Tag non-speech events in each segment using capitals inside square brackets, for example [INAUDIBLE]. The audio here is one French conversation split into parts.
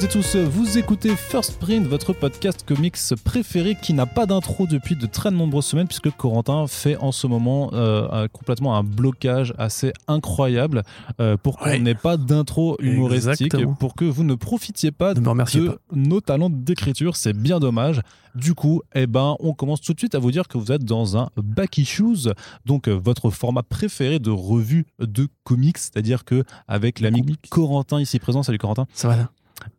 Toutes et tous, vous écoutez First Print, votre podcast comics préféré qui n'a pas d'intro depuis de très nombreuses semaines puisque Corentin fait en ce moment euh, complètement un blocage assez incroyable euh, pour qu'on Ouais. n'ait pas d'intro humoristique, Exactement. pour que vous ne profitiez pas Ne de pas. nos talents d'écriture, c'est bien dommage. Du coup, eh ben, on commence tout de suite à vous dire que vous êtes dans un Back Issues, donc euh, votre format préféré de revue de comics, c'est-à-dire que avec l'ami. Corentin ici présent, salut Corentin, Ça va là?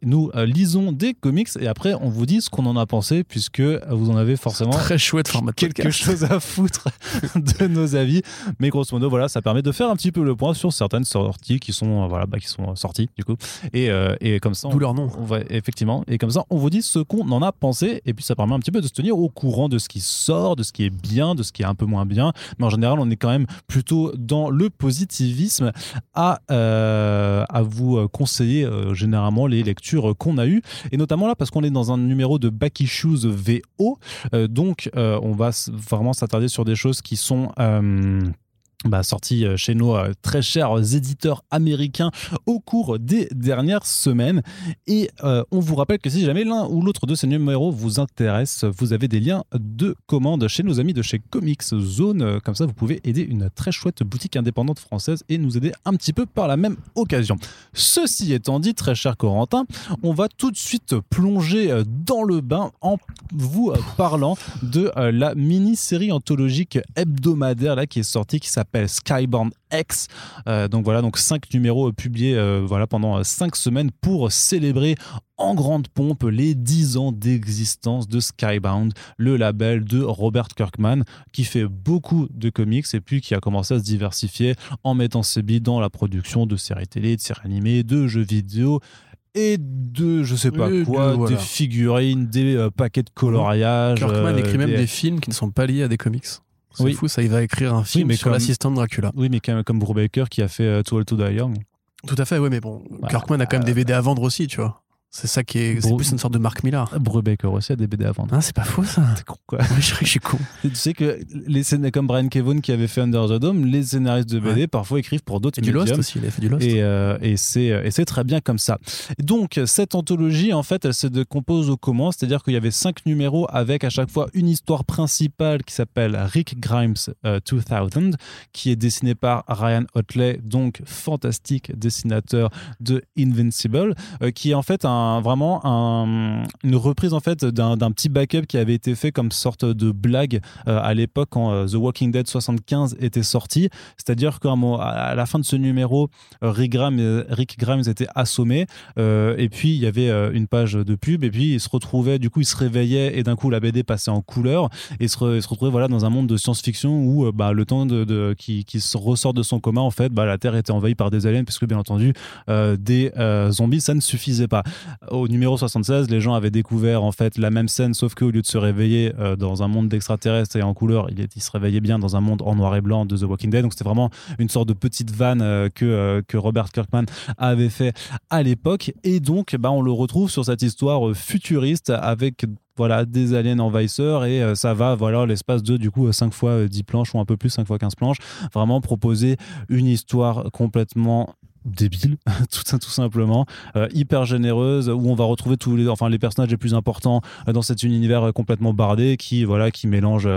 Nous euh, lisons des comics et après on vous dit ce qu'on en a pensé puisque vous en avez forcément Très chouette format quelque podcast. [LAUGHS] chose à foutre de nos avis. Mais grosso modo voilà ça permet de faire un petit peu le point sur certaines sorties qui sont euh, voilà bah, qui sont sorties du coup. Et, euh, et comme ça on, D'où leur nom. on va effectivement. Et comme ça on vous dit ce qu'on en a pensé. Et puis ça permet un petit peu de se tenir au courant de ce qui sort de ce qui est bien de ce qui est un peu moins bien. Mais en général on est quand même plutôt dans le positivisme à, euh, à vous euh, conseiller euh, généralement les qu'on a eues et notamment là parce qu'on est dans un numéro de Back Issues VO euh, donc euh, on va vraiment s'attarder sur des choses qui sont euh, bah, sorties euh, chez nos euh, très chers éditeurs américains au cours des dernières semaines. Et euh, on vous rappelle que si jamais l'un ou l'autre de ces numéros vous intéresse, vous avez des liens de commande chez nos amis de chez Comics Zone. Comme ça, vous pouvez aider une très chouette boutique indépendante française et nous aider un petit peu par la même occasion. Ceci étant dit, très cher Corentin, on va tout de suite plonger dans le bain en vous parlant de la mini-série anthologique hebdomadaire là, qui est sortie, qui s'appelle Skybound X. Euh, donc voilà, donc cinq numéros euh, publiés euh, voilà, pendant euh, cinq semaines pour célébrer en grande pompe les 10 ans d'existence de Skybound, le label de Robert Kirkman, qui fait beaucoup de comics et puis qui a commencé à se diversifier en mettant ses billes dans la production de séries télé, de séries animées, de jeux vidéo et de je sais pas Et de- quoi, voilà. des figurines, des euh, paquets de coloriage. Kirkman euh, écrit même des- des films qui ne sont pas liés à des comics. C'est Oui. fou, ça, il va écrire un film mais sur comme- l'assistant de Dracula. Oui, mais même comme Brubaker qui a fait euh, Too Old to Die Young. Tout à fait, oui, mais bon, Bah, Kirkman a quand même des BD à vendre aussi, tu vois. C'est ça qui est. C'est plus une sorte de Mark Millar. Brubaker aussi a des BD à vendre. Ah, c'est pas faux ça. C'est con, quoi. Oui, [LAUGHS] je, je suis con. Tu sais que les scénaristes comme Brian Kevon qui avait fait Under the Dome, les scénaristes de BD Ouais. parfois écrivent pour d'autres Et du Lost médiums. aussi, il a fait du Lost. Et, euh, et c'est et c'est très bien comme ça. Donc cette anthologie en fait elle se décompose au comment, c'est-à-dire qu'il y avait cinq numéros avec à chaque fois une histoire principale qui s'appelle Rick Grimes euh, 2000 qui est dessiné par Ryan Otley, donc fantastique dessinateur de Invincible, euh, qui est en fait un, vraiment un- une reprise en fait d'un petit backup qui avait été fait comme sorte de blague euh, à l'époque quand euh, The Walking Dead 75 était sorti. C'est-à-dire qu'à la fin de ce numéro, euh, Rick Grimes, Rick Grimes était assommé euh, et puis il y avait une page de pub et puis il se retrouvait, du coup il se réveillait et d'un coup la BD passait en couleur et se, il se retrouvait voilà, dans un monde de science-fiction où bah, le temps de, qui, se ressort de son coma, en fait, bah, la Terre était envahie par des aliens puisque bien entendu des zombies ça ne suffisait pas. Au numéro 76, les gens avaient découvert en fait la même scène sauf qu'au lieu de se réveiller euh, dans un monde d'extraterrestres et en couleur, il, se réveillait bien dans un monde en noir et blanc de The Walking Dead. Donc c'était vraiment une sorte de petite vanne euh, que, euh, que Robert Kirkman avait fait à l'époque. Et donc, bah, on le retrouve sur cette histoire futuriste avec voilà des aliens envahisseurs et ça va voilà l'espace de du coup 5 fois euh, 10 planches ou un peu plus 5 fois 15 planches vraiment proposer une histoire complètement débile [LAUGHS] tout tout simplement euh, hyper généreuse où on va retrouver tous les enfin les personnages les plus importants euh, dans cet univers euh, complètement bardé qui voilà qui mélange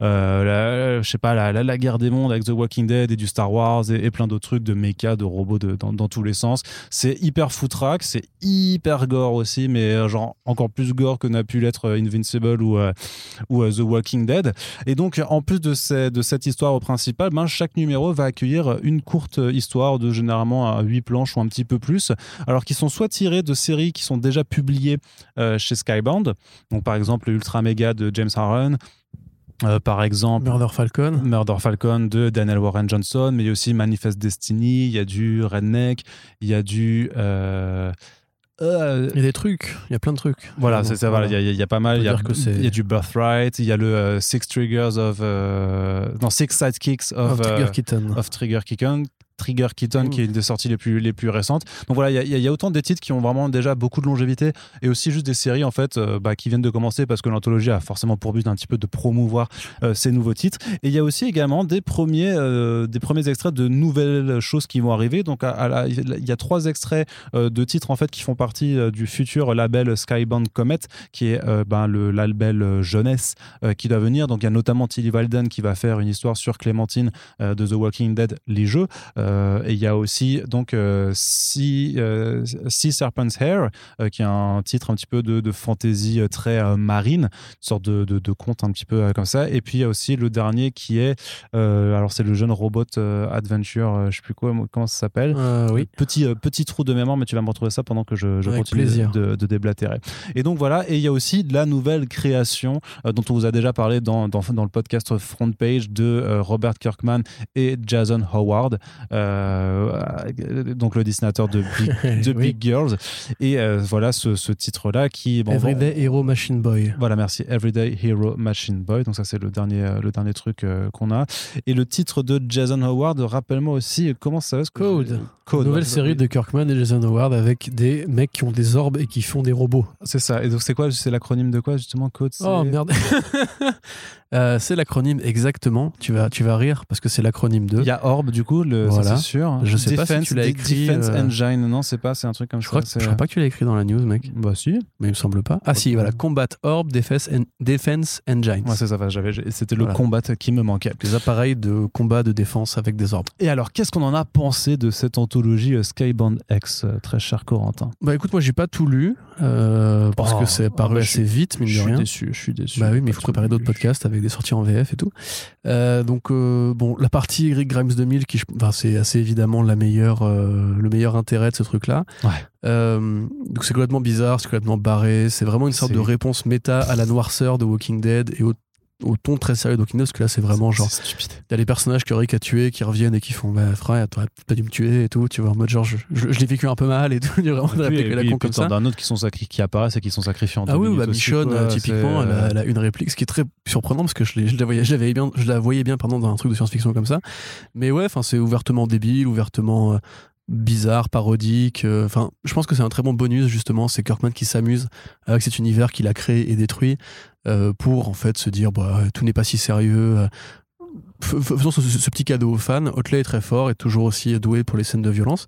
la- je sais pas la, la, guerre des mondes avec The Walking Dead et du Star Wars et, plein d'autres trucs de mecha de robots dans, dans tous les sens. C'est hyper foutraque c'est hyper gore aussi mais genre encore plus gore que n'a pu l'être Invincible ou, ou The Walking Dead. Et donc en plus de, ces- de cette histoire principale ben, chaque numéro va accueillir une courte histoire de généralement à 8 planches ou un petit peu plus alors qui sont soit tirés de séries qui sont déjà publiées euh, chez Skybound donc par exemple Ultra Mega de James Harron euh, par exemple Murder Falcon. Murder Falcon de Daniel Warren Johnson, mais il y a aussi Manifest Destiny, il y a du Redneck, il y a du. euh, euh, Il y a des trucs, il y a plein de trucs. voilà, c'est ça, voilà, il y, a- il y a pas mal. Il y, a- que il y a du Birthright, il y a le euh, Six Triggers of. euh, non, Six Sidekicks of, Of Trigger euh, Kitten. of Trigger Kitten, Trigger Keaton, qui est une des sorties les plus, les plus récentes. Donc voilà, il y y, a- autant des titres qui ont vraiment déjà beaucoup de longévité et aussi juste des séries en fait euh, bah, qui viennent de commencer parce que l'anthologie a forcément pour but un petit peu de promouvoir euh, ces nouveaux titres. Et il y a aussi également des premiers, euh, des premiers extraits de nouvelles choses qui vont arriver. Donc il y a trois extraits de titres en fait qui font partie du futur label Skybound Comet, qui est ben, le label jeunesse qui doit venir. Donc il y a notamment Tilly Walden qui va faire une histoire sur Clémentine de The Walking Dead, les jeux. Euh, et il y a aussi donc euh, Sea, euh, Sea Serpent's Hair, qui est un titre un petit peu de, de fantasy très marine, une sorte de, de, de conte un petit peu comme ça. Et puis il y a aussi le dernier qui est, alors c'est le jeune robot adventure, je sais plus quoi, comment ça s'appelle. Oui. Petit, petit trou de mémoire, mais tu vas me retrouver ça pendant que je, continue de, de déblatérer. Et donc voilà, et il y a aussi de la nouvelle création dont on vous a déjà parlé dans, dans, dans le podcast Front Page de Robert Kirkman et Jason Howard, donc le dessinateur de Big, [LAUGHS] de Oui. Big Girls. Et euh, voilà ce, ce titre-là qui. bon, Everyday Hero Machine Boy. voilà, merci. Everyday Hero Machine Boy. Donc ça, c'est le dernier, euh, le dernier truc euh, qu'on a. Et le titre de Jason Howard, rappelle-moi aussi euh, comment ça va. Code. Code. Nouvelle ouais, série oui. de Kirkman et Jason Howard avec des mecs qui ont des orbes et qui font des robots. C'est ça. Et donc c'est quoi? C'est l'acronyme de quoi justement Code? Oh merde. [LAUGHS] Euh, c'est l'acronyme exactement. Tu vas, tu vas rire parce que c'est l'acronyme de. Il y a Orb du coup, le, ça, Voilà. c'est sûr. Je sais pas si tu l'as écrit, Defense euh, Engine, non, c'est pas, c'est un truc comme Je ça. crois, que, je crois pas que tu l'as écrit dans la news, mec. Bah si. Mais il me semble pas. Ah si, voilà. Combat Orb Defense, en- Defense Engines. Ouais, c'est ça. J'avais, c'était le Voilà. combat qui me manquait. des appareils de combat de défense avec des orbes. Et alors, qu'est-ce qu'on en a pensé de cette anthologie euh, Skybound X, euh, très cher Corentin? Bah écoute, moi j'ai pas tout lu euh, parce Oh, que c'est paru bah, assez vite, mine Je suis rien. déçu. Je suis déçu. Bah oui, mais il faut préparer d'autres podcasts avec des sorties en VF et tout. Euh, donc bon, la partie Rick Grimes 2000, qui, enfin, c'est assez évidemment la meilleure, euh, le meilleur intérêt de ce truc-là. Ouais. Euh, donc c'est complètement bizarre, c'est complètement barré. C'est vraiment une sorte C'est- de réponse méta à la noirceur de Walking Dead et au, au ton très sérieux Dead, parce que là c'est vraiment genre C'est stupide. T'as les personnages que Rick a tués qui reviennent et qui font bah frère t'aurais pas dû me tuer et tout tu vois en mode genre je, je- je l'ai vécu un peu mal et [LAUGHS] tout il y a vraiment des Et puis- la et con puis, comme ça t'en as un autre qui, sont sacri- qui apparaissent et qui sont sacrifiés en ah oui bah Michonne quoi. euh, typiquement elle, a, elle a une réplique ce qui est très surprenant parce que je, l'ai- je la voyais je la voyais bien je la voyais bien pardon dans un truc de science-fiction comme ça mais ouais enfin c'est ouvertement débile ouvertement euh, bizarre parodique euh, enfin je pense que c'est un très bon bonus justement c'est Kirkman qui s'amuse avec cet univers qu'il a créé et détruit euh, pour en fait se dire bah tout n'est pas si sérieux euh, faisons ce, ce petit cadeau aux fans. Otley est très fort et toujours aussi doué pour les scènes de violence.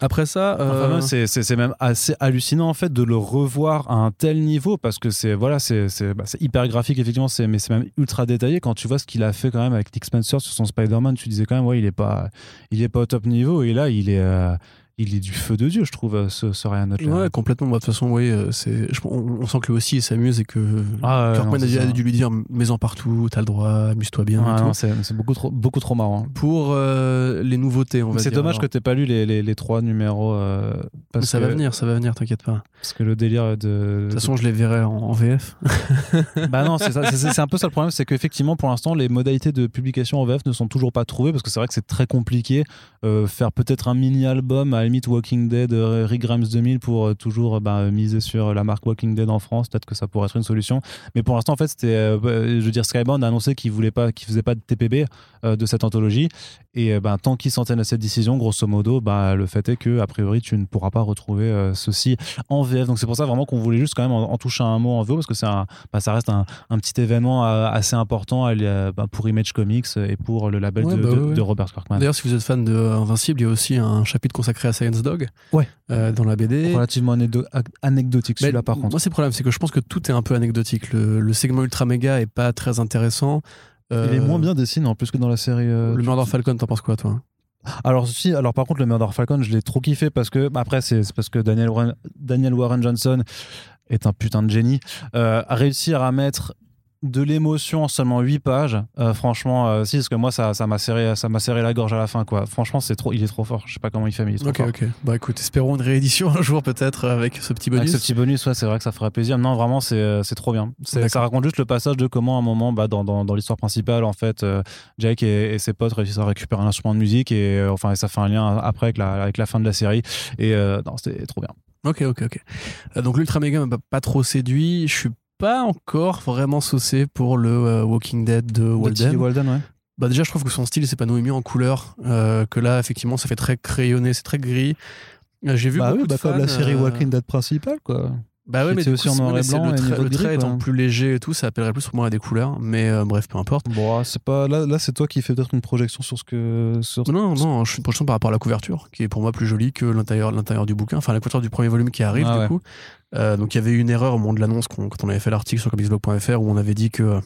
Après ça, euh, c'est, même assez hallucinant en fait de le revoir à un tel niveau parce que c'est voilà c'est, c'est, bah, hyper graphique effectivement c'est, mais c'est même ultra détaillé. Quand tu vois ce qu'il a fait quand même avec Nick Spencer sur son Spider-Man tu disais quand même ouais il est pas il est pas au top niveau et là il est euh, il est du feu de dieu je trouve euh, ce, ce Ryan Otley. ouais, complètement. Bah, De toute façon, oui, euh, c'est, on, on sent que lui aussi il s'amuse et que Ah Kirkman non, a, dû, ça. a dû lui dire mets-en partout, t'as le droit, amuse-toi bien. c'est, beaucoup trop beaucoup trop marrant Pour euh, les nouveautés, on va c'est dommage alors. que t'aies pas lu les, les, les trois numéros euh, parce ça que, va venir, ça va venir, t'inquiète pas. parce que le délire de De toute façon, je les verrai en, en VF. [LAUGHS] Bah non, c'est c'est- un peu ça le problème, c'est qu'effectivement pour l'instant les modalités de publication en VF ne sont toujours pas trouvées parce que c'est vrai que c'est très compliqué euh, faire peut-être un mini album à la limite Walking Dead, euh, Rick Grimes 2000 pour euh, toujours euh, bah, miser sur la marque Walking Dead en France, peut-être que ça pourrait être une solution. Mais pour l'instant en fait c'était, euh, bah, je veux dire Skybound a annoncé qu'il voulait pas, qu'il faisait pas de TPB euh, de cette anthologie et bah, tant qu'ils s'en tiennent à cette décision, grosso modo, bah, le fait est que a priori tu ne pourras pas retrouver ceci en VF. Donc c'est pour ça vraiment qu'on voulait juste quand même en, en toucher un mot en VO parce que c'est un, bah, ça reste un, un petit événement assez important pour Image Comics et pour le label Ouais, de, de- ouais, ouais. de Robert Kirkman. D'ailleurs, si vous êtes fan de Invincible, il y a aussi un chapitre consacré à Science Dog. Ouais. euh, dans la BD. Relativement anecdotique celui-là par contre. Moi, c'est le problème, c'est que je pense que tout est un peu anecdotique. Le, le segment ultra méga est pas très intéressant. Euh, Il est moins bien dessiné en plus que dans la série. euh, Le Murder Falcon, t'en penses quoi, toi? Alors si, alors par contre le Murder Falcon, je l'ai trop kiffé parce que bah, après c'est c'est parce que Daniel Warren, Daniel Warren Johnson est un putain de génie. Euh, à réussir à mettre de l'émotion en seulement 8 pages, euh, franchement, euh, si parce que moi ça ça m'a serré ça serré la gorge à la fin quoi. Franchement c'est trop, il est trop fort. Je sais pas comment il fait mais il est trop fort. ok. Bah écoute, espérons une réédition un jour peut-être avec ce petit bonus. Avec ce petit bonus, ouais, c'est vrai que ça ferait plaisir. Non, vraiment, c'est euh, trop bien. Ça raconte juste le passage de comment, à un moment, bah, dans, dans, dans l'histoire principale, en fait, euh, Jake et, et ses potes réussissent à récupérer un instrument de musique et euh, enfin, et ça fait un lien après avec la, avec la fin de la série. Et euh, non, c'était trop bien. Ok, ok, ok. Euh, donc l'ultra méga m'a pas trop séduit. Je suis pas encore vraiment saucé pour le euh, Walking Dead de De Tilly Walden. Walden, ouais. bah déjà, je trouve que son style s'épanouit mieux en couleur. euh, que là, effectivement, ça fait très crayonné, c'est très gris. Euh, J'ai vu bah beaucoup oui, de bah comme la fans, série euh, Walking Dead principale, quoi. Bah ouais, mais du aussi coup, en noir et c'est blanc le et trait, niveau le gris, trait quoi. étant plus léger et tout, ça appellerait plus pour moi à des couleurs. Mais euh, bref, peu importe. Bon, c'est pas là, là c'est toi qui fais peut-être une projection sur ce que sur Non, non, je suis une projection par rapport à la couverture, qui est pour moi plus jolie que l'intérieur, l'intérieur du bouquin. Enfin, la couverture du premier volume qui arrive, Ah du ouais. coup. Euh, donc, il y avait eu une erreur au moment de l'annonce quand on avait fait l'article sur comicsblog.fr où on avait dit que euh,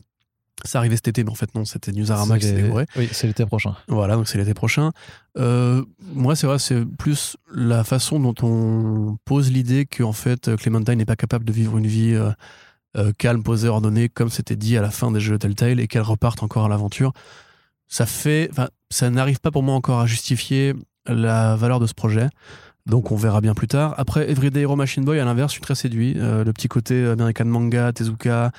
ça arrivait cet été, mais en fait, non, c'était Newsarama qui C'est s'était les- gouré. Oui, c'est l'été prochain. Voilà, donc c'est l'été prochain. Euh, moi, c'est vrai, c'est plus la façon dont on pose l'idée qu'en fait, Clementine n'est pas capable de vivre une vie euh, euh, calme, posée, ordonnée, comme c'était dit à la fin des jeux Telltale, et qu'elle reparte encore à l'aventure. Ça fait, ça n'arrive pas pour moi encore à justifier la valeur de ce projet. Donc on verra bien plus tard. Après, Everyday Hero Machine Boy, à l'inverse, je suis très séduit. Euh, le petit côté American manga, Tezuka,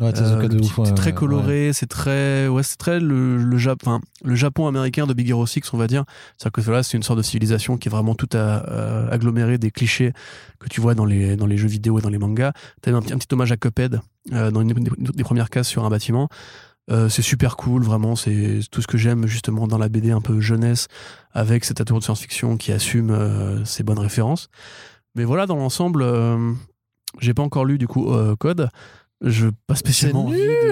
Ouais, euh, de ouf, ouais, c'est très ouais, coloré, c'est très, ouais, c'est très le, le, Jap- enfin, le Japon américain de Big Hero 6, on va dire. C'est-à-dire que voilà, c'est une sorte de civilisation qui est vraiment tout à, euh, agglomérée des clichés que tu vois dans les, dans les jeux vidéo et dans les mangas. T'as un, petit- un petit hommage à Cuphead euh, dans une des, des premières cases sur un bâtiment. Euh, c'est super cool, vraiment. C'est tout ce que j'aime justement dans la BD un peu jeunesse, avec cet atout de science-fiction qui assume euh, ses bonnes références. Mais voilà, dans l'ensemble, euh, j'ai pas encore lu du coup euh, Code. Je pas spécialement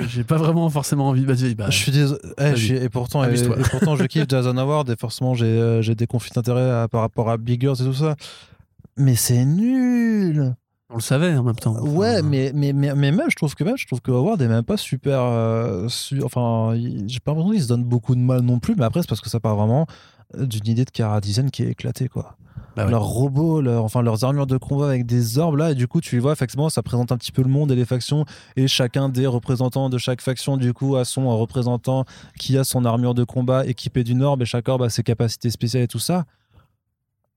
J'ai pas vraiment forcément envie. Bah, bah, je suis désolé. Eh, Vas-y. je suis- et, pourtant, et, pourtant, je kiffe [LAUGHS] Jason Award et forcément, j'ai des conflits d'intérêts par rapport à Big Girls et tout ça. Mais c'est nul. On le savait en même temps. Ouais, Enfin, mais, mais, mais, mais même, je trouve que, même, je trouve que Howard est même pas super. euh, su- enfin, j'ai pas l'impression qu'il se donne beaucoup de mal non plus, mais après, c'est parce que ça part vraiment euh, d'une idée de Cara Design qui est éclatée, quoi. Bah ouais. Leurs robots, leurs- enfin, leurs armures de combat avec des orbes, là, et du coup, tu vois, effectivement, ça présente un petit peu le monde et les factions, et chacun des représentants de chaque faction, du coup, a son euh, représentant qui a son armure de combat équipée d'une orbe, et chaque orbe a ses capacités spéciales et tout ça.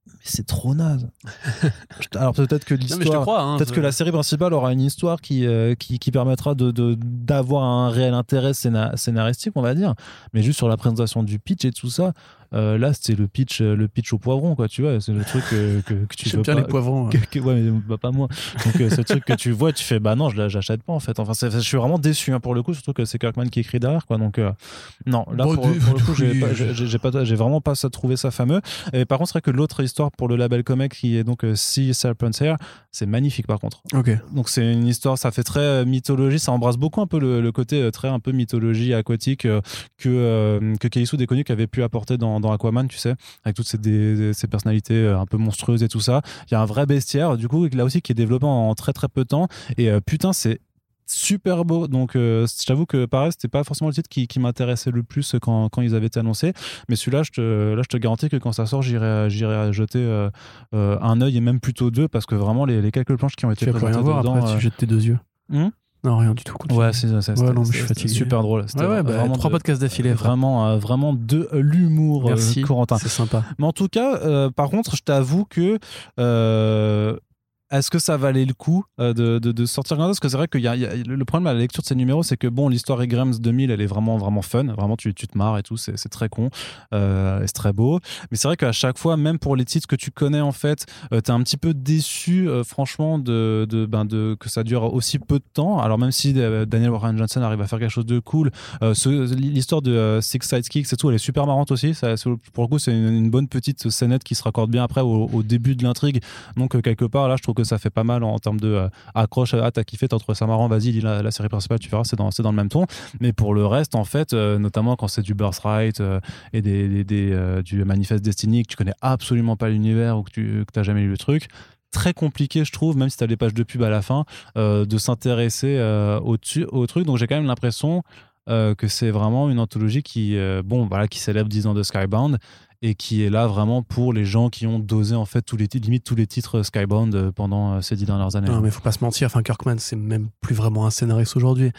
Mais c'est trop naze. [LAUGHS] Alors peut-être que l'histoire. hein, Peut-être que la série principale aura une histoire qui, euh, qui, qui permettra de, d'avoir un réel intérêt scéna- scénaristique, on va dire. Mais juste sur la présentation du pitch et tout ça, euh, là, c'était le pitch, euh, le pitch au poivron, quoi, tu vois. C'est le truc que, que, que tu J'aime bien pas. les poivrons. que- que- ouais, mais bah, pas moi. Donc, euh, c'est le truc que tu vois, tu fais, bah non, je j'achète pas, en fait. Enfin, c'est- je suis vraiment déçu, hein, pour le coup, surtout que c'est Kirkman qui écrit derrière, quoi. Donc, euh, non, là, Bon, pour, du- pour le [LAUGHS] coup, j'ai, pas- vraiment pas ça, trouvé ça fameux. Et par contre, c'est vrai que l'autre histoire pour le label comic, qui est donc euh, Sea Serpent's Hair, c'est magnifique, par contre. Ok. Donc c'est une histoire, ça fait très euh, mythologie, ça embrasse beaucoup un peu le, le côté euh, très un peu mythologie aquatique euh, que euh, que Keisu Déconnu avait pu apporter dans, dans Aquaman, tu sais, avec toutes ces, des- ces personnalités euh, un peu monstrueuses et tout ça. Il y a un vrai bestiaire, du coup, là aussi qui est développé en, très très peu de temps. Et euh, putain, c'est super beau. Donc euh, j'avoue que pareil, c'était pas forcément le titre qui, qui m'intéressait le plus quand, quand ils avaient été annoncés. Mais celui-là, je te, là, je te garantis que quand ça sort, j'irai j'irai jeter euh, euh, un œil et même plutôt deux parce que vraiment les, les quelques planches qui ont été Tu vas présentées voir dedans, après, tu jettes tes deux yeux. Hmm? Non, rien du tout. continue. Ouais, c'est c'est- Ouais, non, je suis fatigué. super drôle. C'était Ouais, ouais, bah, vraiment trois de- podcasts d'affilée. frère. Vraiment, euh, vraiment de l'humour, euh, Merci. Corentin. C'est sympa. Mais en tout cas, euh, par contre, je t'avoue que euh, est-ce que ça valait le coup euh, de, de- de sortir Parce que c'est vrai qu'il y a, le problème à la lecture de ces numéros, c'est que bon, l'histoire Grams 2000, elle est vraiment, vraiment fun. Vraiment, tu, tu te marres et tout, c'est très con. Euh, et c'est très beau. Mais c'est vrai qu'à chaque fois, même pour les titres que tu connais, en fait, euh, t'es un petit peu déçu, euh, franchement, de, de, ben, de, que ça dure aussi peu de temps. Alors, même si euh, Daniel Warren Johnson arrive à faire quelque chose de cool, l'histoire de Six Sidekicks et tout, elle est super marrante aussi. Pour le coup, c'est une, bonne petite scénette qui se raccorde bien après au, début de l'intrigue. Donc, quelque part, là, je trouve que ça fait pas mal en, termes de euh, accroche. Ah, t'as kiffé, t'as trouvé ça marrant, vas-y, lis la, série principale, tu verras, c'est dans, dans le même ton. Mais pour le reste, en fait, euh, notamment quand c'est du Birthright euh, et des, des- des, euh, du Manifest Destiny, que tu connais absolument pas l'univers ou que tu t'as jamais lu le truc, très compliqué, je trouve, même si tu as les pages de pub à la fin, de s'intéresser au, truc. Donc j'ai quand même l'impression que c'est vraiment une anthologie qui, bon, voilà, qui célèbre 10 ans de Skybound et qui est là vraiment pour les gens qui ont dosé en fait tous les titres, limite tous les titres Skybound euh, pendant euh, ces dix dernières années. Non, mais faut pas se mentir. Enfin, Kirkman, c'est même plus vraiment un scénariste aujourd'hui.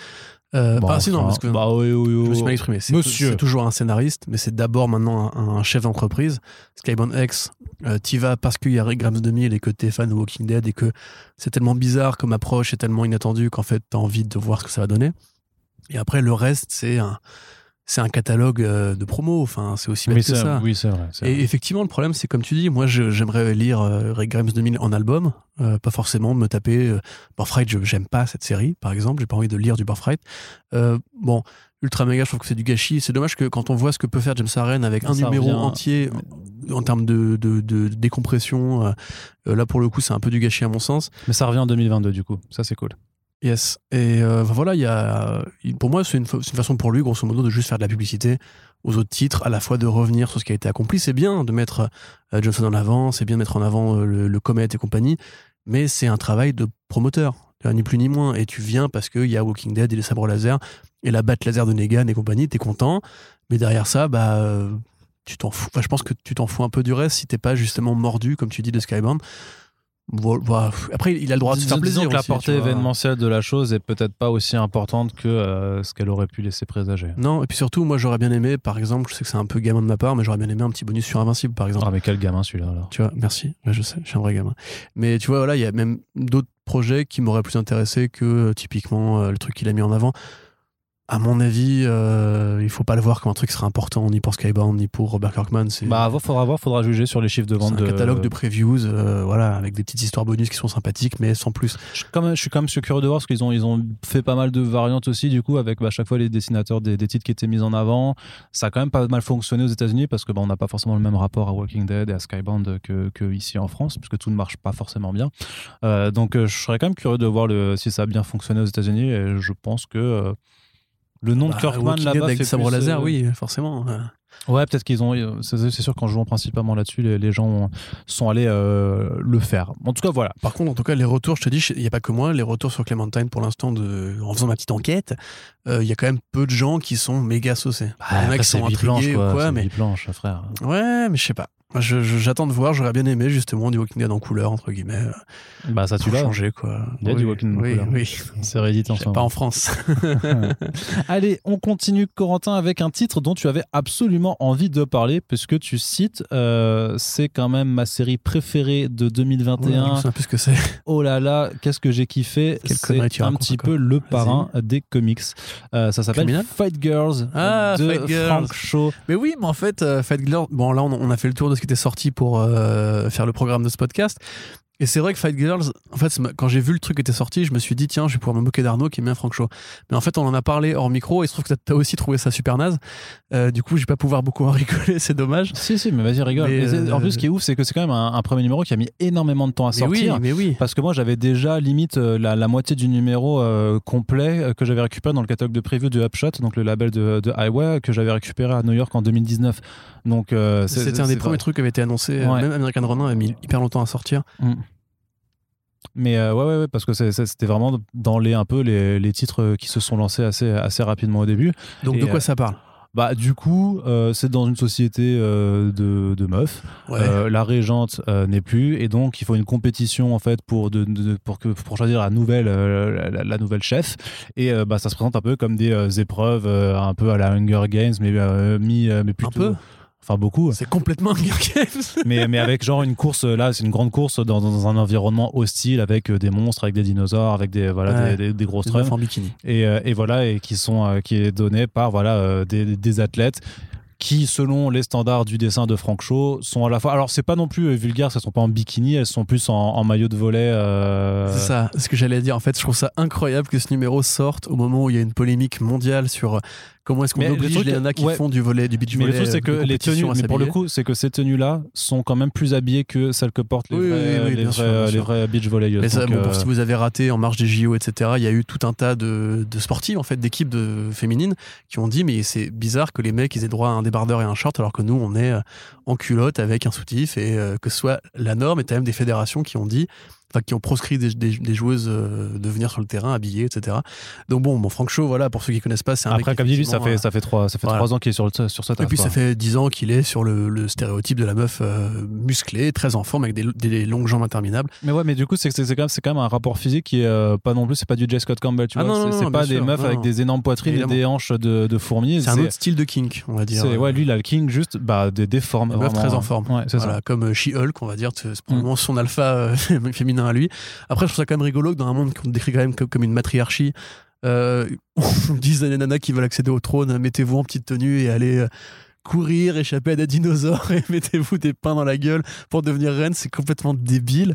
Euh, Bon, bah, si, non, enfin, parce que bah oui, oui, je me oui. suis mal exprimé. C'est Monsieur. c'est toujours un scénariste, mais c'est d'abord maintenant un, un chef d'entreprise. Skybound X, euh, t'y vas parce qu'il y a Rick Grams 2000 et que t'es fan de Walking Dead et que c'est tellement bizarre comme approche et tellement inattendu qu'en fait t'as envie de voir ce que ça va donner. Et après, le reste, c'est un, c'est un catalogue euh, de promo. Enfin, c'est aussi bête Oui, que ça. oui, c'est vrai. Et effectivement, le problème, c'est comme tu dis, moi, j'aimerais lire euh, Rick Grimes 2000 en album, euh, pas forcément me taper. Euh, Birthright, je- j'aime pas cette série, par exemple, j'ai pas envie de lire du Birthright. Euh, bon, ultra méga. Je trouve que c'est du gâchis. C'est dommage que quand on voit ce que peut faire James Harren avec un Ça numéro revient- entier en termes de, de, de décompression, là pour le coup, c'est un peu du gâchis à mon sens. Mais ça revient en 2022, du coup. Ça, c'est cool. Yes. Et euh, voilà, il y a, pour moi, c'est une, façon pour lui, grosso modo, de juste faire de la publicité aux autres titres, à la fois de revenir sur ce qui a été accompli. C'est bien de mettre euh, Johnson en avant, c'est bien de mettre en avant euh, le, le Comet et compagnie, mais c'est un travail de promoteur, ni plus ni moins. Et tu viens parce qu'il y a Walking Dead et les sabres laser et la batte laser de Negan et compagnie, t'es content, mais derrière ça, bah. tu t'en fous. Je pense que tu t'en fous un peu du reste si t'es pas justement mordu, comme tu dis, de Skybound. Voilà. Après, il a le droit de se faire plaisir. Que la aussi, portée événementielle de la chose est peut-être pas aussi importante que euh, ce qu'elle aurait pu laisser présager. Non, et puis surtout, moi j'aurais bien aimé, par exemple, je sais que c'est un peu gamin de ma part, mais j'aurais bien aimé un petit bonus sur Invincible, par exemple. Ah, mais quel gamin celui-là, alors? Tu vois, merci, je sais, je suis un vrai gamin. Mais tu vois, voilà, il y a même d'autres projets qui m'auraient plus intéressé que euh, typiquement euh, le truc qu'il a mis en avant. À mon avis, euh, il faut pas le voir comme un truc qui sera important ni pour Skybound ni pour Robert Kirkman. C'est Bah, il faudra voir, faudra juger sur les chiffres de vente un de. catalogue de previews, euh, voilà, avec des petites histoires bonus qui sont sympathiques, mais sans plus. Je suis quand même, je suis quand même curieux de voir parce qu'ils ont, ils ont fait pas mal de variantes aussi, du coup, avec bah, à chaque fois les dessinateurs des, des titres qui étaient mis en avant. Ça a quand même pas mal fonctionné aux États-Unis parce que bah, on n'a pas forcément le même rapport à Walking Dead et à Skybound que, que ici en France, parce que tout ne marche pas forcément bien. Euh, donc, euh, je serais quand même curieux de voir le, si ça a bien fonctionné aux États-Unis et je pense que. Euh, le nom Bah, de Kirkman là-bas avec sabres plus, laser, euh, oui, forcément. euh. Ouais, peut-être qu'ils ont. euh, C'est sûr qu'en jouant principalement là-dessus, les, les gens ont- sont allés euh, le faire. En tout cas, voilà. Par contre, en tout cas, les retours, je te dis, il n'y a pas que moi, les retours sur Clementine pour l'instant, en faisant ma petite enquête, euh, il y a quand même peu de gens qui sont méga saucés. il y en a Après, qui c'est sont intrigués ou quoi. quoi, c'est mais frère. ouais, mais je sais pas. Je- je- J'attends de voir, j'aurais bien aimé justement du Walking Dead en couleur, entre guillemets, euh, Bah, ça, tu l'as. changer quoi. Il y a oui, du Walking Dead en oui, couleur. Oui, C'est réédité en pas en France. [LAUGHS] [LAUGHS] Allez, on continue, Corentin, avec un titre dont tu avais absolument envie de parler, puisque tu cites, euh, c'est quand même ma série préférée de Ouais, je 2021. sais un peu ce que c'est. [LAUGHS] Oh là là, qu'est-ce que j'ai kiffé Quelle C'est connerie tu un petit peu le parrain des comics. Euh, ça s'appelle Criminal Fight Girls Ah, de Fight Girls. Frank Shaw. Mais oui, mais en fait, euh, Fight Girls, bon là on, on a fait le tour de ce qui était sorti pour euh, faire le programme de ce podcast. Et c'est vrai que Fight Girls, en fait, quand j'ai vu le truc qui était sorti, je me suis dit, tiens, je vais pouvoir me moquer d'Arnaud qui aime bien Frank Shaw. Mais en fait, on en a parlé hors micro et il se trouve que t'as- aussi trouvé ça super naze. Euh, du coup, je vais pas pouvoir beaucoup en [LAUGHS] rigoler, c'est dommage. Si, si, mais vas-y, rigole. Mais, Mais c'est- En euh, plus, ce qui est ouf, c'est que c'est quand même un, un premier numéro qui a mis énormément de temps à Mais oui, sortir. mais oui. Parce que moi, j'avais déjà limite euh, la, la moitié du numéro euh, complet que j'avais récupéré dans le catalogue de preview de Upshot, donc le label de, de Highway, que j'avais récupéré à New York en 2019. Donc, C'était un des premiers trucs qui avait été annoncé. Ouais. Même American Ronin a mis hyper longtemps à sortir. Mais euh, ouais, ouais, ouais, parce que c'était vraiment dans les un peu les, les titres qui se sont lancés assez, assez rapidement au début. Donc Et, de quoi euh, ça parle? Bah, du coup, euh, c'est dans une société de, de meufs. Ouais. La régente n'est plus et donc il faut une compétition en fait pour de, de- pour que pour choisir la nouvelle la, la nouvelle chef et bah ça se présente un peu comme des épreuves un peu à la Hunger Games mais mis mais plutôt peu? Enfin beaucoup C'est complètement Hunger Games. [LAUGHS] mais mais avec genre une course euh, là c'est une grande course dans, dans un environnement hostile avec euh, des monstres avec des dinosaures avec des voilà Ouais. des, des, des grosses meufs en bikini. et, euh, et voilà et qui sont qui est donné par voilà des, des athlètes qui selon les standards du dessin de Frank Shaw sont à la fois alors c'est pas non plus vulgaire elles sont pas en bikini elles sont plus en, en maillot de volet euh, C'est ça, ce que j'allais dire. En fait, je trouve ça incroyable que ce numéro sorte au moment où il y a une polémique mondiale sur comment est-ce qu'on oblige truc- les nanas qui ouais. font du volet, du beach mais le volley. truc c'est que de les tenues compétition à mais pour le s'habiller. coup c'est que ces tenues là sont quand même plus habillées que celles que portent les Oui, vrais, oui, oui, les bien vrais, sûr, bien les vrais beach volleyeuses Mais ça, Donc, bon, euh, pour si vous avez raté en marge des JO, etc., il y a eu tout un tas de, de sportives, en fait, d'équipes de féminines qui ont dit mais c'est bizarre que les mecs ils aient droit à un débardeur et un short alors que nous on est euh, en culotte avec un soutif et euh, que ce soit la norme. Et t'as même des fédérations qui ont dit, enfin qui ont proscrit des, des- des joueuses euh, de venir sur le terrain habillées, etc. Donc bon, bon Frank Shaw, voilà, pour ceux qui connaissent pas, c'est un après mec comme dit lui ça fait ça fait trois ça fait voilà. trois ans qu'il est sur le sur ce et puis ça fait 10 ans qu'il est sur le, le stéréotype de la meuf euh, musclée, très en forme, avec des, des longues jambes interminables. Mais ouais, mais du coup, c'est quand, même- c'est quand même un rapport physique qui est euh, pas non plus, c'est pas du J. Scott Campbell, tu Ah vois. c'est pas des sûr, meufs non, avec non. des énormes poitrines Évidemment. et des hanches de, de fourmis. C'est un autre style de kink, on va dire. Ouais, lui, il a le king juste bah, des, des formes. Une meuf très en forme. Ouais, Voilà, ça. comme She-Hulk, on va dire, c'est probablement son alpha euh, [LAUGHS] lui. Après, je trouve ça quand même rigolo que dans un monde qu'on décrit quand même comme, une matriarchie, euh, [LAUGHS] on dise à les nanas qui veulent accéder au trône, mettez-vous en petite tenue et allez euh, courir, échapper à des dinosaures et [LAUGHS] mettez-vous des pains dans la gueule pour devenir reine, c'est complètement débile.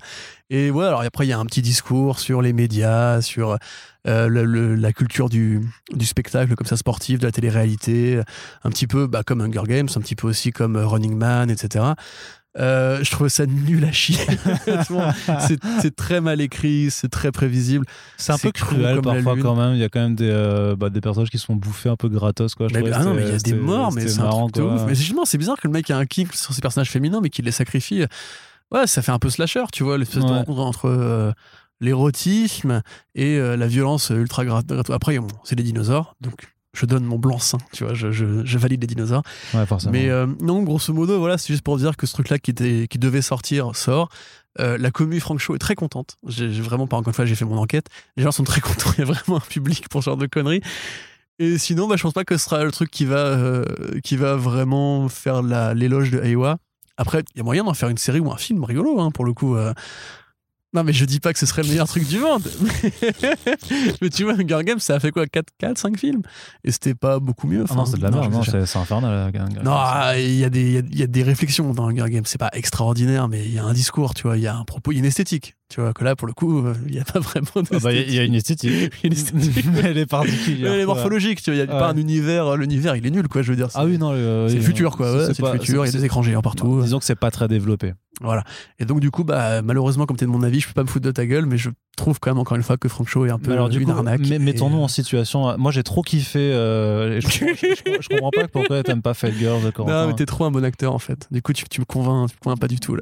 Et ouais, alors après, il y a un petit discours sur les médias, sur euh, la culture du, spectacle comme ça sportif, de la télé-réalité, un petit peu bah, comme Hunger Games, un petit peu aussi comme Running Man, etc. Euh, je trouve ça nul à chier. [LAUGHS] C'est très mal écrit, c'est très prévisible. C'est un peu cru cruel parfois quand même. Il y a quand même des, euh, bah, des personnages qui se font bouffer un peu gratos. Quoi. Je Mais, trouvais ah non, mais il y a des morts, mais c'est un marrant, truc de quoi. ouf. Mais justement, c'est bizarre que le mec ait un kick sur ses personnages féminins, mais qu'il les sacrifie. Ouais, ça fait un peu slasher, tu vois, l'espèce de Ouais. rencontre entre euh, l'érotisme et la violence ultra gratuite. Après, bon, c'est des dinosaures, donc je donne mon blanc-seing, tu vois, je, je- je valide les dinosaures. Ouais, forcément. Mais euh, non, grosso modo, voilà, c'est juste pour dire que ce truc-là qui, était- qui devait sortir sort. Euh, la commu Frank Show est très contente. J'ai vraiment, pas encore une fois, j'ai fait mon enquête. Les gens sont très [LAUGHS] contents. Il y a vraiment un public pour ce genre de conneries. Et sinon, bah, je pense pas que ce sera le truc qui va, euh, qui va vraiment faire l'éloge de Aiwa. Après, il y a moyen d'en faire une série ou un film rigolo, hein, pour le coup. euh. Non, mais je dis pas que ce serait le meilleur truc du monde. [LAUGHS] mais tu vois, Hunger Games, ça a fait quoi 4, 4 5 films? Et c'était pas beaucoup mieux. Ah non, Enfin, c'est de la merde. Non, c'est infernal. Non, il y, a des- il y a- il y a des réflexions dans Hunger Games. C'est pas extraordinaire, mais il y a un discours, tu vois. Il y a un propos, il y a une esthétique. Tu vois, que là, pour le coup, euh, il n'y a pas vraiment Ah bah, Il y a une esthétique. [LAUGHS] Une esthétique. [LAUGHS] elle est particulière. Elle est morphologique, tu vois. Il n'y a pas un univers. L'univers, il est nul, quoi, je veux dire. Ah oui, non. euh, C'est le futur, quoi. c'est le futur. Il y a des écrans géants partout. Disons que c'est pas très développé. Voilà. Et donc, du coup, bah, malheureusement, comme tu es de mon avis, je peux pas me foutre de ta gueule, mais je trouve quand même, encore une fois, que Frank Show est un peu alors, du une coup, arnaque. mais- mettons-nous Et- en situation. Moi, j'ai trop kiffé. euh, je, je- je- je comprends pas pourquoi t'aimes pas Fat Girls, [LAUGHS] Non, mais t'es trop un bon acteur en fait. Du coup, tu, tu me convaincs, tu me convaincs pas du tout là.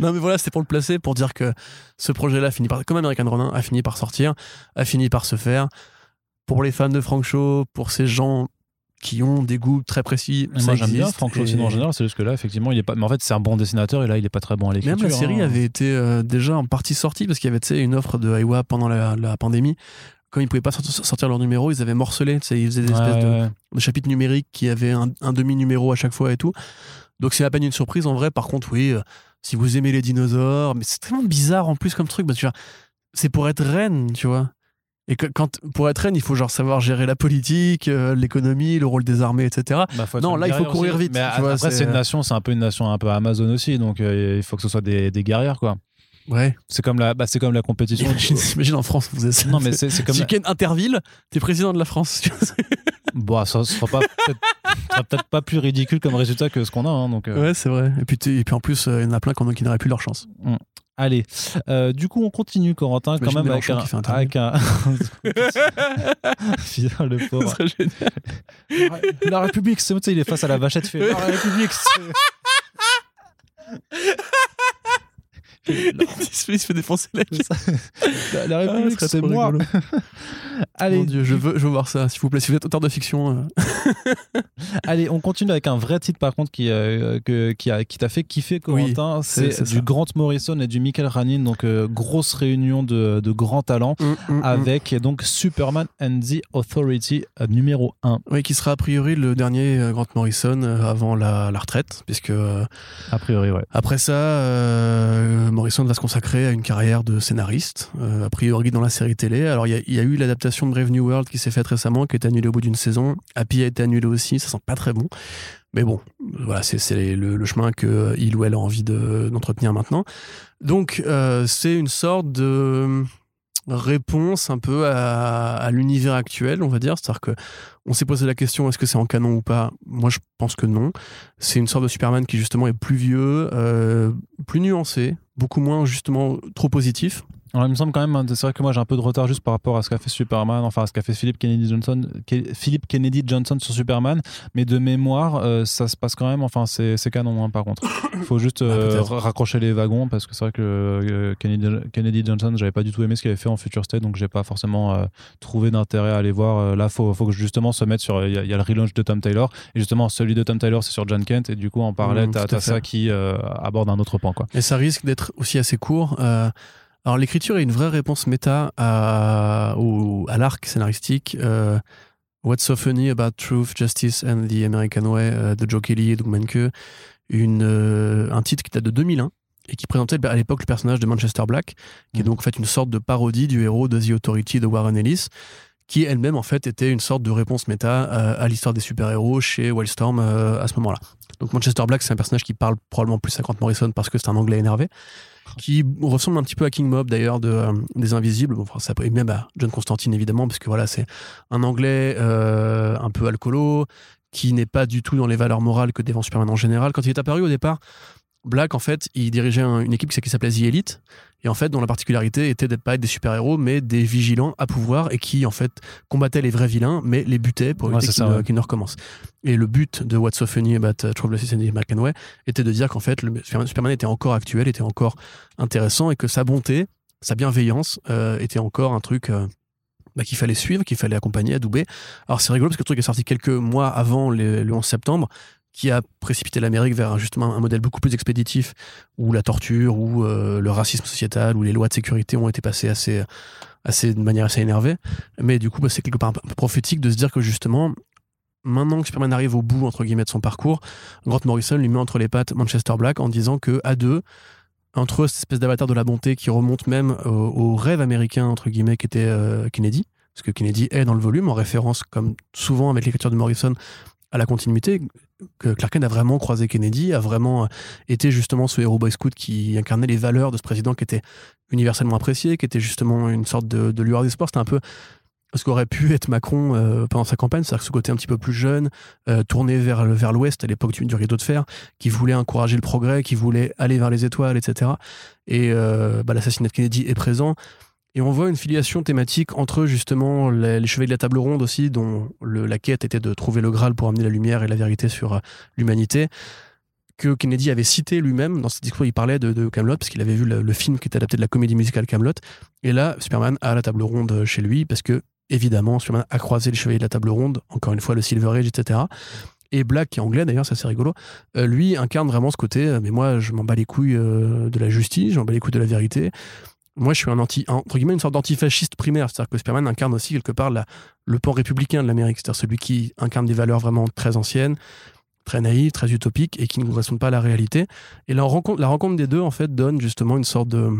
non, mais voilà, c'était pour le placer, pour dire que ce projet-là finit par, comme American Ronin, a fini par sortir, a fini par se faire. Pour les fans de Frank Show, pour ces gens qui ont des goûts très précis, Moi, j'aime bien Show aussi Et en général. C'est juste que là, effectivement, il est pas. Mais en fait, c'est un bon dessinateur et là, il est pas très bon à l'écriture. Même la série hein. avait été euh, déjà en partie sortie parce qu'il y avait une offre de Aiwa pendant la, la pandémie. Comme ils pouvaient pas sortir, leur numéro, ils avaient morcelé. Ils faisaient des Ouais, espèces de, ouais, ouais. de chapitres numériques qui avaient un, un demi-numéro à chaque fois et tout. Donc c'est à peine une surprise en vrai. Par contre, oui, euh, si vous aimez les dinosaures, mais c'est tellement bizarre en plus comme truc. Que, tu vois, c'est pour être reine, tu vois. Et que, quand, pour être reine, il faut genre savoir gérer la politique, euh, l'économie, le rôle des armées, etc. Bah, Non, là, il faut courir aussi. vite, Mais tu vois, après, c'est- c'est une nation, c'est un peu une nation un peu Amazon aussi, donc euh, il faut que ce soit des, des guerrières, quoi. Ouais. C'est comme la, bah, c'est comme la compétition. [LAUGHS] Imagine, imagine [LAUGHS] en France, vous êtes non, mais c'est c'est comme. la- Chicken Interville, t'es président de la France. [LAUGHS] Bon, ça sera pas peut-être ça sera peut-être pas plus ridicule comme résultat que ce qu'on a, hein, donc. euh, Ouais, c'est vrai. Et puis, et puis en plus, euh, il y en a plein qui en- qui n'auraient plus leur chance. Allez, Euh, du coup, on continue, Corentin, quand même avec un, qui fait un avec un. Putain, le pauvre. La, la République, c'est tu sais, il est face à la vachette, fait la République. c'est- [LAUGHS] il, se fait, défoncer la La, la Ah, ce serait c'est moi. [LAUGHS] Allez, Mon Dieu, je veux, je veux voir ça, s'il vous plaît. Si vous êtes auteur de fiction, euh, [LAUGHS] Allez, on continue avec un vrai titre par contre qui, euh, que- qui, a- qui t'a fait kiffer, Corentin. c'est- du ça. Grant Morrison et du Michael Ranin, donc euh, grosse réunion de, de grands talents. Mm, Avec donc Superman and the Authority numéro 1, oui, qui sera a priori le dernier Grant Morrison avant la, la retraite, puisque a priori, ouais. après ça, Morrison va se consacrer à une carrière de scénariste, euh, a priori dans la série télé. Alors il y a- eu l'adaptation de Brave New World qui s'est faite récemment, qui a été annulée au bout d'une saison. Happy a été annulé aussi, ça sent pas très bon. Mais bon, voilà, c'est le, chemin que il ou elle a envie de- d'entretenir maintenant. Donc euh, c'est une sorte de réponse un peu à, l'univers actuel, on va dire. C'est-à-dire que on s'est posé la question est-ce que c'est en canon ou pas? Moi, je pense que non. C'est une sorte de Superman qui justement est plus vieux, euh, plus nuancé, beaucoup moins justement trop positif. Alors, il me semble quand même, hein, c'est vrai que moi j'ai un peu de retard juste par rapport à ce qu'a fait Superman, enfin à ce qu'a fait Philip Kennedy Johnson, Philip Kennedy Johnson sur Superman, mais de mémoire, euh, ça se passe quand même, enfin c'est canon hein, par contre. Il [COUGHS] faut juste euh, Ah, raccrocher les wagons parce que c'est vrai que euh, Kennedy, Kennedy Johnson, j'avais pas du tout aimé ce qu'il avait fait en Future State, donc j'ai pas forcément trouvé d'intérêt à aller voir. Là, faut, faut que justement se mettre sur. Il y, a- il y a le relaunch de Tom Taylor, et justement celui de Tom Taylor c'est sur John Kent, et du coup en parallèle, Mm, t'as ça qui aborde un autre point quoi. Et ça risque d'être aussi assez court. Alors l'écriture est une vraie réponse méta à, au- à l'arc scénaristique. euh, What's so funny about truth, justice and the American way euh, de Joe Kelly et Doug Manke. Une, euh, un titre qui date de 2001 et qui présentait à l'époque le personnage de Manchester Black, qui est Mhm. donc en fait une sorte de parodie du héros de The Authority de Warren Ellis, qui elle-même en fait était une sorte de réponse méta à, l'histoire des super-héros chez Wildstorm à ce moment-là. Donc Manchester Black, c'est un personnage qui parle probablement plus à Grant Morrison parce que c'est un anglais énervé, qui ressemble un petit peu à King Mob d'ailleurs de, des Invisibles, et même à John Constantine évidemment, parce que voilà, c'est un anglais un peu alcoolo, qui n'est pas du tout dans les valeurs morales que défend Superman en général. Quand il est apparu au départ, Black, en fait, il dirigeait une équipe qui s'appelait The Elite, et en fait, dont la particularité était d'être pas être des super-héros, mais des vigilants à pouvoir, et qui, en fait, combattaient les vrais vilains, mais les butaient pour éviter qu'ils ne, recommencent. Et le but de What's So Funny About uh, Trouble Assassin McCanway était de dire qu'en fait, le Superman était encore actuel, était encore intéressant, et que sa bonté, sa bienveillance, euh, était encore un truc... Euh, bah, qu'il fallait suivre, qu'il fallait accompagner, adouber. Alors c'est rigolo parce que le truc est sorti quelques mois avant le 11 septembre, qui a précipité l'Amérique vers justement un modèle beaucoup plus expéditif, où la torture, où euh, le racisme sociétal, où les lois de sécurité ont été passées assez, assez de manière assez énervée. Mais du coup, bah, c'est quelque part un peu prophétique de se dire que justement, maintenant que Superman arrive au bout entre guillemets de son parcours, Grant Morrison lui met entre les pattes Manchester Black en disant que à deux, entre cette espèce d'avatar de la bonté qui remonte même au, rêve américain entre guillemets qui était euh, Kennedy, parce que Kennedy est dans le volume en référence comme souvent avec l'écriture de Morrison à la continuité, que Clark Kent a vraiment croisé Kennedy, a vraiment euh, été justement ce héros boy scout qui incarnait les valeurs de ce président qui était universellement apprécié, qui était justement une sorte de, de lueur d'espoir. C'était un peu ce qu'aurait pu être Macron euh, pendant sa campagne, c'est-à-dire ce côté un petit peu plus jeune, euh, tourné vers, vers l'ouest à l'époque du, rideau de fer, qui voulait encourager le progrès, qui voulait aller vers les étoiles, etc. Et bah, l'assassinat de Kennedy est présent. Et on voit une filiation thématique entre justement les, chevaliers de la table ronde aussi, dont la quête était de trouver le Graal pour amener la lumière et la vérité sur euh, l'humanité, que Kennedy avait cité lui-même dans ses discours. Il parlait de, Camelot parce qu'il avait vu le, film qui était adapté de la comédie musicale Camelot. Et là, Superman a la table ronde chez lui parce que évidemment, Superman a croisé les chevaliers de la table ronde, encore une fois le Silver Age, etc. Et Black, qui est anglais d'ailleurs, ça c'est rigolo, euh, lui incarne vraiment ce côté, euh, mais moi je m'en bats les couilles de la justice, je m'en bats les couilles de la vérité, moi, je suis un anti, entre guillemets, une sorte d'antifasciste primaire. C'est-à-dire que Superman incarne aussi quelque part le pan républicain de l'Amérique. C'est-à-dire celui qui incarne des valeurs vraiment très anciennes, très naïves, très utopiques et qui ne correspondent pas à la réalité. Et la rencontre, la rencontre des deux, en fait, donne justement une sorte de,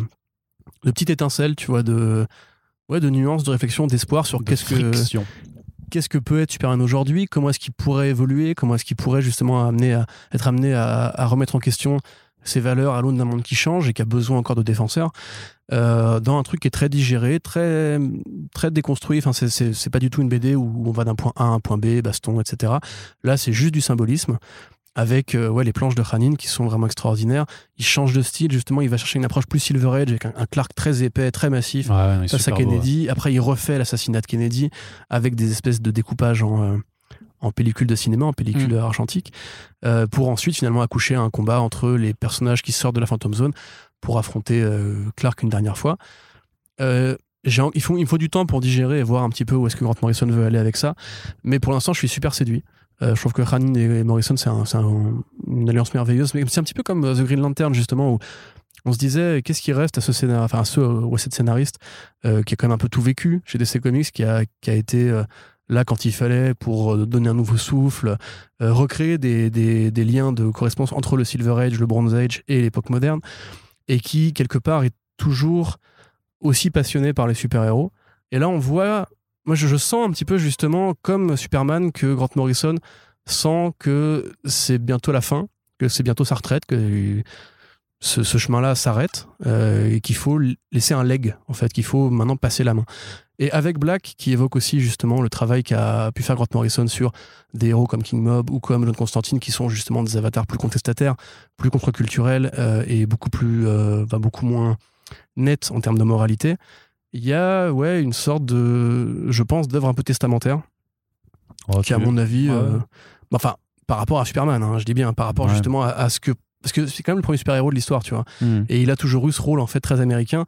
de petite étincelle, tu vois, de, ouais, de nuances, de réflexion, d'espoir sur qu'est-ce que qu'est-ce que peut être Superman aujourd'hui, comment est-ce qu'il pourrait évoluer, comment est-ce qu'il pourrait justement amener à, être amené à, à remettre en question ses valeurs à l'aune d'un monde qui change et qui a besoin encore de défenseurs. Euh, dans un truc qui est très digéré, très, très déconstruit. Enfin, c'est pas du tout une BD où on va d'un point A à un point B, baston, etc. Là, c'est juste du symbolisme avec euh, ouais, les planches de Khanin qui sont vraiment extraordinaires. Il change de style, justement, il va chercher une approche plus Silver Age avec un, Clark très épais, très massif face à Kennedy. Après, il refait l'assassinat de Kennedy avec des espèces de découpages en, euh, en pellicule de cinéma, en pellicule mm. argentique, pour ensuite finalement accoucher un combat entre les personnages qui sortent de la Phantom Zone pour affronter euh, Clark une dernière fois. Euh, il, faut, il faut du temps pour digérer et voir un petit peu où est-ce que Grant Morrison veut aller avec ça. Mais pour l'instant, je suis super séduit. Euh, je trouve que Khanin et Morrison, c'est une alliance merveilleuse. Mais c'est un petit peu comme The Green Lantern, justement, où on se disait qu'est-ce qui reste à ce scénar, enfin à ce ou cette scénariste qui a quand même un peu tout vécu chez DC Comics, qui a, qui a été là quand il fallait pour donner un nouveau souffle, recréer des, des, des, liens de correspondance entre le Silver Age, le Bronze Age et l'époque moderne et qui, quelque part, est toujours aussi passionné par les super-héros. Et là, on voit, moi, je, sens un petit peu justement comme Superman que Grant Morrison sent que c'est bientôt la fin, que c'est bientôt sa retraite, que ce, chemin-là s'arrête euh, et qu'il faut laisser un leg, en fait, qu'il faut maintenant passer la main. Et avec Black, qui évoque aussi justement le travail qu'a pu faire Grant Morrison sur des héros comme King Mob ou comme John Constantine, qui sont justement des avatars plus contestataires, plus contre-culturels euh, et beaucoup plus, euh, beaucoup moins nets en termes de moralité. Il y a ouais une sorte de, je pense, d'œuvre un peu testamentaire, oh, qui à mon avis, euh, enfin par rapport à Superman, hein, je dis bien par rapport justement à, ce que parce que c'est quand même le premier super-héros de l'histoire, tu vois. Hmm. Et il a toujours eu ce rôle en fait très américain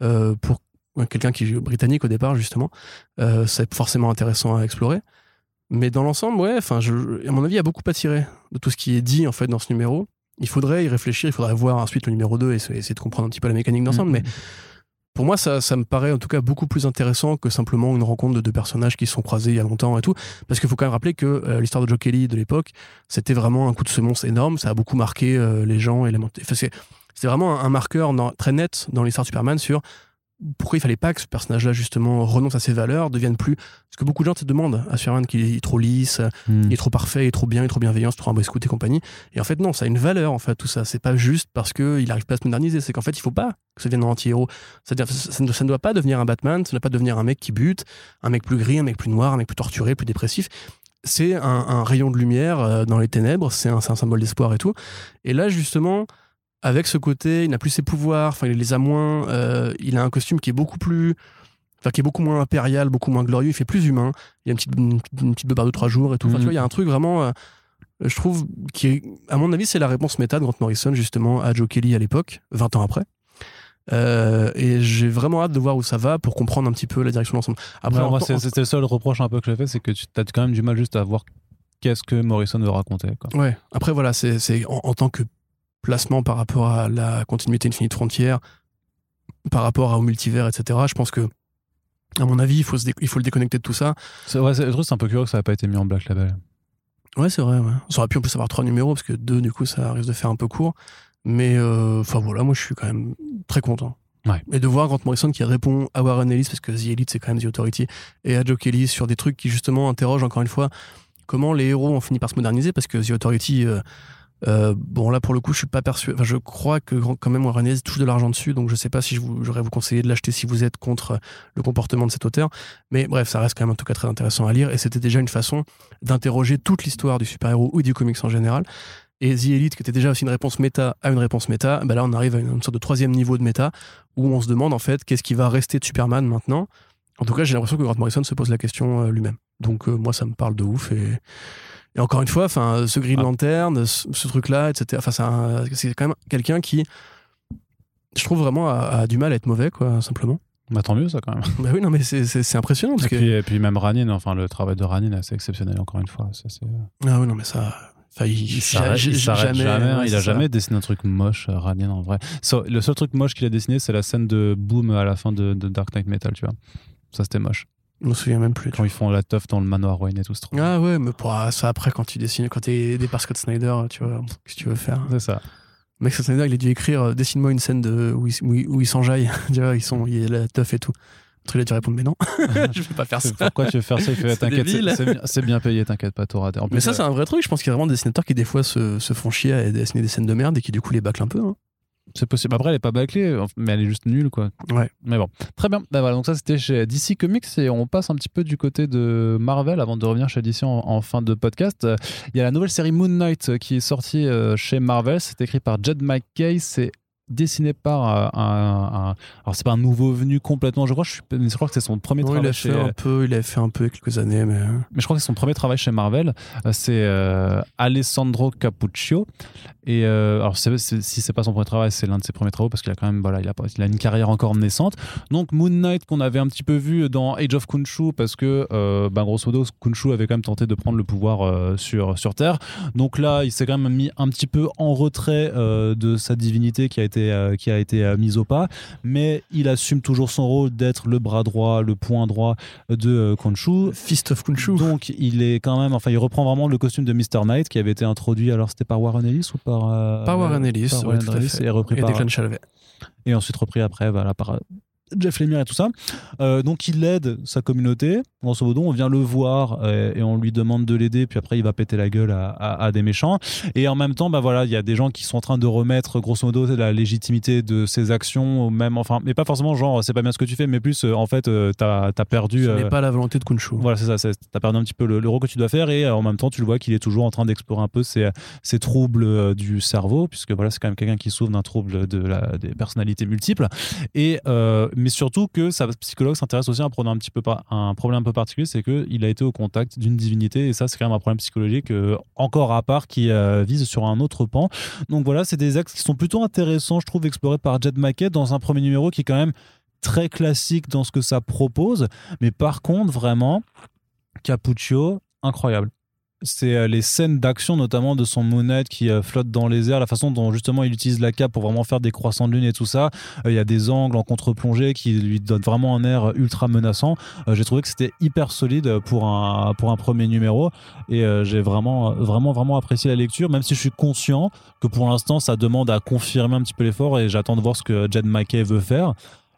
pour quelqu'un qui est britannique au départ justement, euh, c'est forcément intéressant à explorer. Mais dans l'ensemble, ouais, enfin, à mon avis, il y a beaucoup à tirer de tout ce qui est dit en fait dans ce numéro. Il faudrait y réfléchir, il faudrait voir ensuite le numéro 2 et essayer de comprendre un petit peu la mécanique d'ensemble. Mm-hmm. Mais pour moi, ça, ça, me paraît en tout cas beaucoup plus intéressant que simplement une rencontre de deux personnages qui se sont croisés il y a longtemps et tout. Parce qu'il faut quand même rappeler que euh, l'histoire de Joe Kelly de l'époque, c'était vraiment un coup de semonce énorme. Ça a beaucoup marqué euh, les gens et les. C'est vraiment un, marqueur très net dans l'histoire de Superman sur pourquoi il fallait pas que ce personnage-là justement renonce à ses valeurs, devienne plus. Parce que beaucoup de gens te demandent à Superman qu'il est trop lisse, Hmm. il est trop parfait, il est trop bien, il est trop bienveillant, c'est trop un boy scout et compagnie. Et en fait, non, ça a une valeur, en fait, tout ça. C'est pas juste parce qu'il arrive pas à se moderniser. C'est qu'en fait, il faut pas que ça devienne un anti-héros. C'est-à-dire, ça, ça ne- ça ne doit pas devenir un Batman, ça ne doit pas devenir un mec qui bute, un mec plus gris, un mec plus noir, un mec plus torturé, plus dépressif. C'est un, un rayon de lumière euh, dans les ténèbres, c'est un, c'est un symbole d'espoir et tout. Et là, justement, avec ce côté, il n'a plus ses pouvoirs, enfin, il les a moins, euh, il a un costume qui est beaucoup plus. Enfin, qui est beaucoup moins impérial, beaucoup moins glorieux, il fait plus humain. Il y a une petite, une, une petite beubare de trois jours et tout. Enfin, Mhm. tu vois, il y a un truc vraiment, euh, je trouve, qui est, à mon avis, c'est la réponse méta de Grant Morrison, justement, à Joe Kelly à l'époque, 20 ans après. Euh, et j'ai vraiment hâte de voir où ça va pour comprendre un petit peu la direction de l'ensemble. Après, Ouais, en c'était le seul reproche un peu que j'ai fait, c'est que tu as quand même du mal juste à voir qu'est-ce que Morrison veut raconter. Quoi. Ouais. Après, voilà, c'est c'est en, en tant que placement par rapport à la continuité Infinite Frontier, par rapport au multivers, etc. Je pense que, à mon avis, il faut, se dé- il faut le déconnecter de tout ça. C'est ouais, c'est- un peu curieux que ça n'a pas été mis en Black Label. Ouais, c'est vrai. Ouais. Ça aurait pu en plus avoir trois numéros parce que deux, du coup, ça risque de faire un peu court. Mais euh, enfin voilà, moi, je suis quand même très content. Ouais. Et de voir Grant Morrison qui répond à Warren Ellis parce que The Elite, c'est quand même The Authority, et à Joe Kelly sur des trucs qui justement interrogent encore une fois comment les héros ont fini par se moderniser parce que The Authority. euh, euh, bon là pour le coup je suis pas persuadé. Enfin je crois que quand même Warren touche de l'argent dessus donc je sais pas si j'aurais vous conseillé de l'acheter si vous êtes contre le comportement de cet auteur. Mais bref ça reste quand même en tout cas très intéressant à lire et c'était déjà une façon d'interroger toute l'histoire du super-héros ou du comics en général. Et The Elite qui était déjà aussi une réponse méta à une réponse méta bah là on arrive à une, sorte de troisième niveau de méta où on se demande en fait qu'est-ce qui va rester de Superman maintenant. En tout cas j'ai l'impression que Grant Morrison se pose la question euh, lui-même. Donc euh, moi ça me parle de ouf et et encore une fois, enfin, ce Green Ah. Lantern, ce, ce truc-là, etc. Enfin, c'est un- c'est quand même quelqu'un qui, je trouve vraiment a, a du mal à être mauvais, quoi, simplement. Bah, tant mieux, ça, quand même. [LAUGHS] bah oui, non, mais c'est- c'est c'est impressionnant parce Et que puis, et puis même Ranin, enfin, le travail de Ranin est assez exceptionnel, encore une fois. Ça, c'est- ah oui, non, mais ça, enfin, il, Il s'arrête ja- il s'arrête jamais. ouais, il c'est a ça. jamais dessiné un truc moche, euh, Ranin, en vrai. So- le seul truc moche qu'il a dessiné, c'est la scène de Boom à la fin de, de Dark Knight Metal, tu vois. Ça, c'était moche. Je me souviens même plus. Quand ils font la teuf dans le manoir Wayne et tout, c'est trop. Ah ouais, mais pour ça après quand tu dessines, quand t'es aidé par Scott Snyder, tu vois, qu'est-ce que tu veux faire? C'est ça. Mec, Scott Snyder, il a dû écrire euh, dessine-moi une scène de où ils où ils- où ils s'enjaillent, [LAUGHS] tu vois, ils sont, il y a la teuf et tout. L'autre, il a dû répondre mais non, [LAUGHS] [LAUGHS] je vais pas faire ça. Pourquoi tu veux faire ça? Il T'inquiète, c'est- bien- payé, t'inquiète pas, t'auras. Mais ça, euh, c'est un vrai truc. Je pense qu'il y a vraiment des dessinateurs qui, des fois, se, se font chier à dessiner des scènes de merde et qui, du coup, les bâclent un peu. hein. C'est possible. Après, elle est pas bâclée, mais elle est juste nulle, quoi. Ouais. Mais bon, très bien. Bah voilà, donc ça c'était chez DC Comics et on passe un petit peu du côté de Marvel avant de revenir chez DC en, en fin de podcast. Il y a la nouvelle série Moon Knight qui est sortie euh, chez Marvel. C'est écrit par Jed McKay. C'est dessiné par euh, un, un- alors c'est pas un nouveau venu complètement je crois je, suis, je crois que c'est son premier il travail a chez fait un peu, il a fait un peu il a quelques années, mais. euh, mais je crois que c'est son premier travail chez Marvel. Euh, C'est euh, Alessandro Capuccio. Et euh, alors, c'est- c'est- si c'est pas son premier travail, c'est l'un de ses premiers travaux parce qu'il a quand même, voilà, il a, il a une carrière encore naissante. Donc Moon Knight qu'on avait un petit peu vu dans Age of Kunshu parce que, euh, ben, grosso modo, Kunshu avait quand même tenté de prendre le pouvoir sur sur Terre. Donc là, il s'est quand même mis un petit peu en retrait de sa divinité qui a été euh, qui a été euh, mise au pas, mais il assume toujours son rôle d'être le bras droit, le point droit de euh, Khonshu. Fist of Kunshu. Donc il est quand même, enfin il reprend vraiment le costume de Mr. Knight qui avait été introduit, alors c'était par Warren Ellis ou par... Par Warren Ellis, par ouais, Warren tout Ellis, et repris Et par... Declan Shalvey. Et ensuite repris après voilà, par Jeff Lemire et tout ça. Euh, donc il aide sa communauté. Grosso modo, on vient le voir euh, et on lui demande de l'aider, puis après il va péter la gueule à, à- à des méchants. Et en même temps, bah voilà, il y a des gens qui sont en train de remettre grosso modo la légitimité de ses actions, ou même, enfin, mais pas forcément genre c'est pas bien ce que tu fais, mais plus euh, en fait euh, t'as as perdu. Ce euh, n'est pas la volonté de Kunshu. voilà, c'est ça. T'as perdu un petit peu le, le rôle que tu dois faire et en même temps, tu le vois qu'il est toujours en train d'explorer un peu ses, ses troubles du cerveau, puisque voilà, c'est quand même quelqu'un qui souffre d'un trouble de la, des personnalités multiples. Et mais surtout que sa psychologue s'intéresse aussi à un problème un petit peu un problème un peu particulier, c'est que il a été au contact d'une divinité et ça, c'est quand même un problème psychologique euh, encore à part qui euh, vise sur un autre pan. Donc voilà, c'est des axes qui sont plutôt intéressants, je trouve, explorés par Jed Mackey dans un premier numéro qui est quand même très classique dans ce que ça propose. Mais par contre, vraiment, Capuccio, incroyable. C'est euh, les scènes d'action, notamment de son monette qui euh, flotte dans les airs, la façon dont justement il utilise la cape pour vraiment faire des croissants de lune et tout ça. Euh, Il y a des angles en contre-plongée qui lui donnent vraiment un air ultra menaçant. J'ai trouvé que c'était hyper solide pour un, pour un premier numéro et j'ai vraiment, vraiment, vraiment apprécié la lecture, même si je suis conscient que pour l'instant ça demande à confirmer un petit peu l'effort et j'attends de voir ce que Jed McKay veut faire.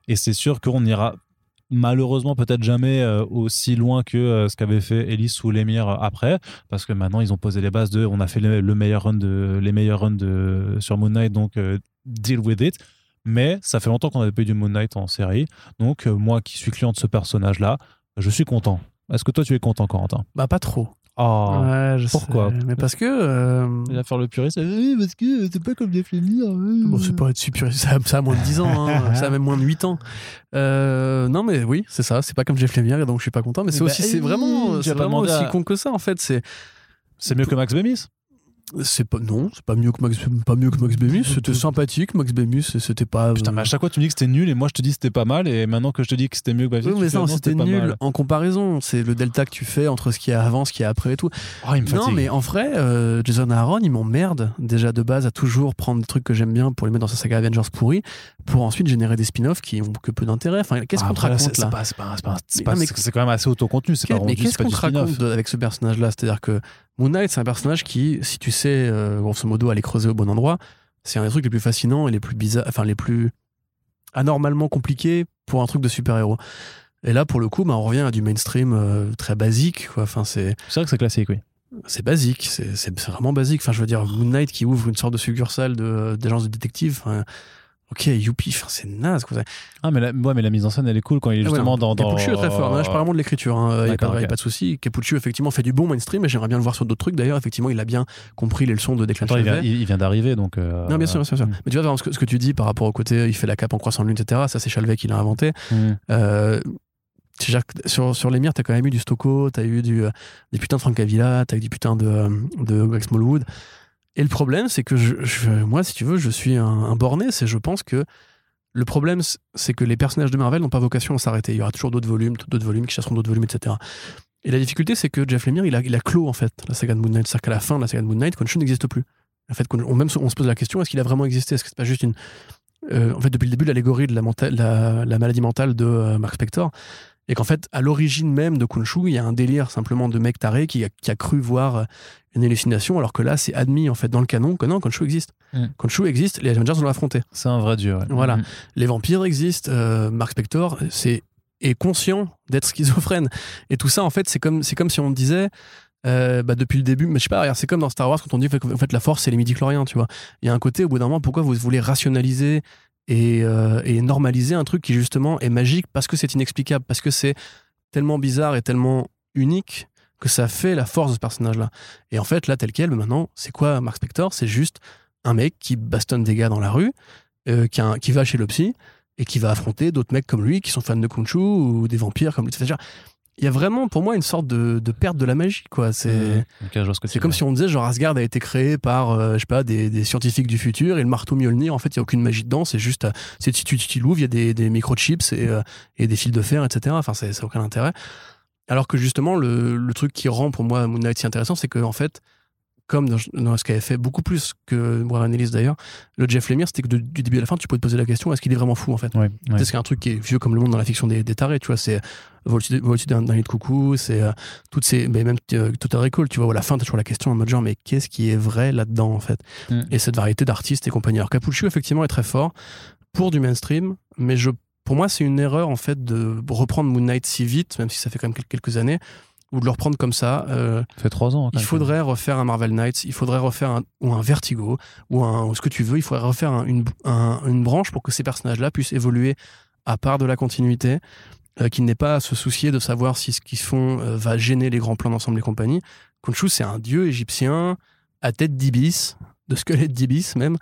Et c'est sûr qu'on ira malheureusement peut-être jamais euh, aussi loin que euh, ce qu'avait fait Ellis ou l'émir après parce que maintenant ils ont posé les bases de on a fait le, le meilleur run de les meilleurs runs sur Moon Knight donc euh, deal with it. Mais ça fait longtemps qu'on n'avait pas eu du Moon Knight en série. Donc euh, moi qui suis client de ce personnage là je suis content. Est-ce que toi tu es content Corentin? Bah, pas trop. Oh Ouais, je pourquoi sais. Mais parce que. euh, il va faire le puriste oui parce que c'est pas comme Jeff Lemire Bon, c'est pas être super. Ça, ça a moins de 10 ans, hein. [LAUGHS] ça a même moins de 8 ans. Euh, non, mais oui, c'est ça. C'est pas comme Jeff Lemire, et donc je suis pas content. Mais c'est Bah, aussi, c'est oui, vraiment, c'est vraiment aussi à- con que ça, en fait. C'est, c'est mieux que Max Bemis c'est pas, non, c'est pas mieux que Max, pas mieux que Max Bemis. C'était sympathique, Max Bemis. et C'était pas. putain mais à chaque fois tu me dis que c'était nul et moi je te dis que c'était pas mal et maintenant que je te dis que c'était mieux que Bemis Oui, mais non, c'était nul mal. en comparaison. C'est le delta que tu fais entre ce qu'il y a avant, ce qu'il y a après et tout. oh il me Non, mais en vrai, euh, Jason Aaron, il m'emmerde déjà de base à toujours prendre des trucs que j'aime bien pour les mettre dans sa saga Avengers pourri, pour ensuite générer des spin-offs qui ont que peu d'intérêt. Enfin, qu'est-ce Ah, qu'on te raconte là c'est quand même assez autocontenu c'est mais qu'est-ce qu'on te raconte de- avec ce personnage-là? C'est-à-dire que Moon Knight, c'est un personnage qui, si tu sais, euh, grosso modo, aller creuser au bon endroit, c'est un des trucs les plus fascinants et les plus bizarres, enfin les plus anormalement compliqués pour un truc de super-héros. Et là, pour le coup, bah, on revient à du mainstream euh, très basique. Quoi. Enfin, c'est vrai que c'est classique oui c'est basique, c'est vraiment basique. Enfin, je veux dire, Moon Knight qui ouvre une sorte de succursale de- d'agence de, détective. enfin, ok, youpi, c'est naze. Quoi. ah mais la, ouais, mais la mise en scène elle est cool quand il est Ah ouais, justement dans, dans Capuccio est très fort. Là, je parle vraiment de l'écriture. Il n'y a, pas, de souci. Capuccio, effectivement, fait du bon mainstream et j'aimerais bien le voir sur d'autres trucs. D'ailleurs, effectivement, il a bien compris les leçons de Declan Attends, il vient, d'arriver donc euh, Non, bien sûr, bien sûr, bien sûr. mm. Mais tu vois, ce que, ce que tu dis par rapport au côté, il fait la cape en croissant de lune, etc. Ça, c'est Chalvet qui l'a inventé. Mm. Euh, sur, sur l'émir, t'as quand même eu du Stocco, t'as eu du, euh, des putains de Francavilla, t'as eu du putain de, de Greg Smallwood. Et le problème, c'est que je, moi, si tu veux, je suis un, borné, c'est je pense que le problème, c'est que les personnages de Marvel n'ont pas vocation à s'arrêter. Il y aura toujours d'autres volumes, d'autres volumes qui chasseront d'autres volumes, etc. Et la difficulté, c'est que Jeff Lemire, il a, il a clos, en fait, la saga de Moon Knight. C'est-à-dire qu'à la fin de la saga de Moon Knight, Khonshu n'existe plus. En fait, on, on se pose la question, est-ce qu'il a vraiment existé? Est-ce que c'est pas juste une... euh, en fait, depuis le début, l'allégorie de la maladie mentale de euh, Mark Spector, et qu'en fait, à l'origine même de Khonshu, il y a un délire simplement de mec taré qui a, qui a cru voir euh, une hallucination, alors que là, c'est admis, en fait, dans le canon, que non, Khonshu existe. Mm. Khonshu existe, les Avengers l'ont affronté. c'est un vrai dieu ouais. Voilà. Mm. Les vampires existent, euh, Mark Spector c'est, est conscient d'être schizophrène. Et tout ça, en fait, c'est comme, comme si on disait, euh, bah, depuis le début, mais je sais pas, c'est comme dans Star Wars quand on dit en fait, la force, c'est les midi-chloriens, tu vois. Il y a un côté, au bout d'un moment, pourquoi vous voulez rationaliser et, euh, et normaliser un truc qui, justement, est magique parce que c'est inexplicable, parce que c'est tellement bizarre et tellement unique que ça fait la force de ce personnage-là. Et en fait, là, tel quel, maintenant, c'est quoi Mark Spector? C'est juste un mec qui bastonne des gars dans la rue, euh, qui, qui va chez le psy et qui va affronter d'autres mecs comme lui qui sont fans de Khonshu ou des vampires comme lui. C'est-à-dire, Il y a vraiment pour moi une sorte de, de perte de la magie. quoi. C'est c'est comme si on disait genre Asgard a été créé par euh, je sais pas des, des scientifiques du futur et le marteau Mjolnir en fait il y a aucune magie dedans c'est juste euh, c'est tu, tu l'ouvres il y a des, des microchips et, euh, et des fils de fer etc enfin c'est ça n'a aucun intérêt alors que justement le, le truc qui rend pour moi Moon Knight si intéressant c'est que en fait comme dans, dans ce qu'avait fait beaucoup plus que Warren Ellis d'ailleurs le Jeff Lemire c'était que de- du début à la fin tu pouvais te poser la question est-ce qu'il est vraiment fou en fait? Ouais, tu ouais. c'est un truc qui est vieux comme le monde dans la fiction des, des tarés, tu vois. C'est Voltige Voltige d'un nid de coucou, c'est euh, toutes ces. Mais même euh, Total Recall, tu vois, à la fin, t'as toujours la question en mode genre, mais qu'est-ce qui est vrai là-dedans, en fait? Mm. Et cette variété d'artistes et compagnie. Alors, Capuccio, effectivement, est très fort pour du mainstream, mais je, pour moi, c'est une erreur, en fait, de reprendre Moon Knight si vite, même si ça fait quand même quel- quelques années, ou de le reprendre comme ça. Euh, Ça fait trois ans. quand il même. faudrait refaire un Marvel Knights, il faudrait refaire un, ou un Vertigo, ou, un, ou ce que tu veux, il faudrait refaire un- une, un- une branche pour que ces personnages-là puissent évoluer à part de la continuité, euh, qu'ils n'aient pas à se soucier de savoir si ce qu'ils font euh, va gêner les grands plans d'ensemble et compagnie. Khonshu, c'est un dieu égyptien à tête d'ibis, de squelette d'ibis même.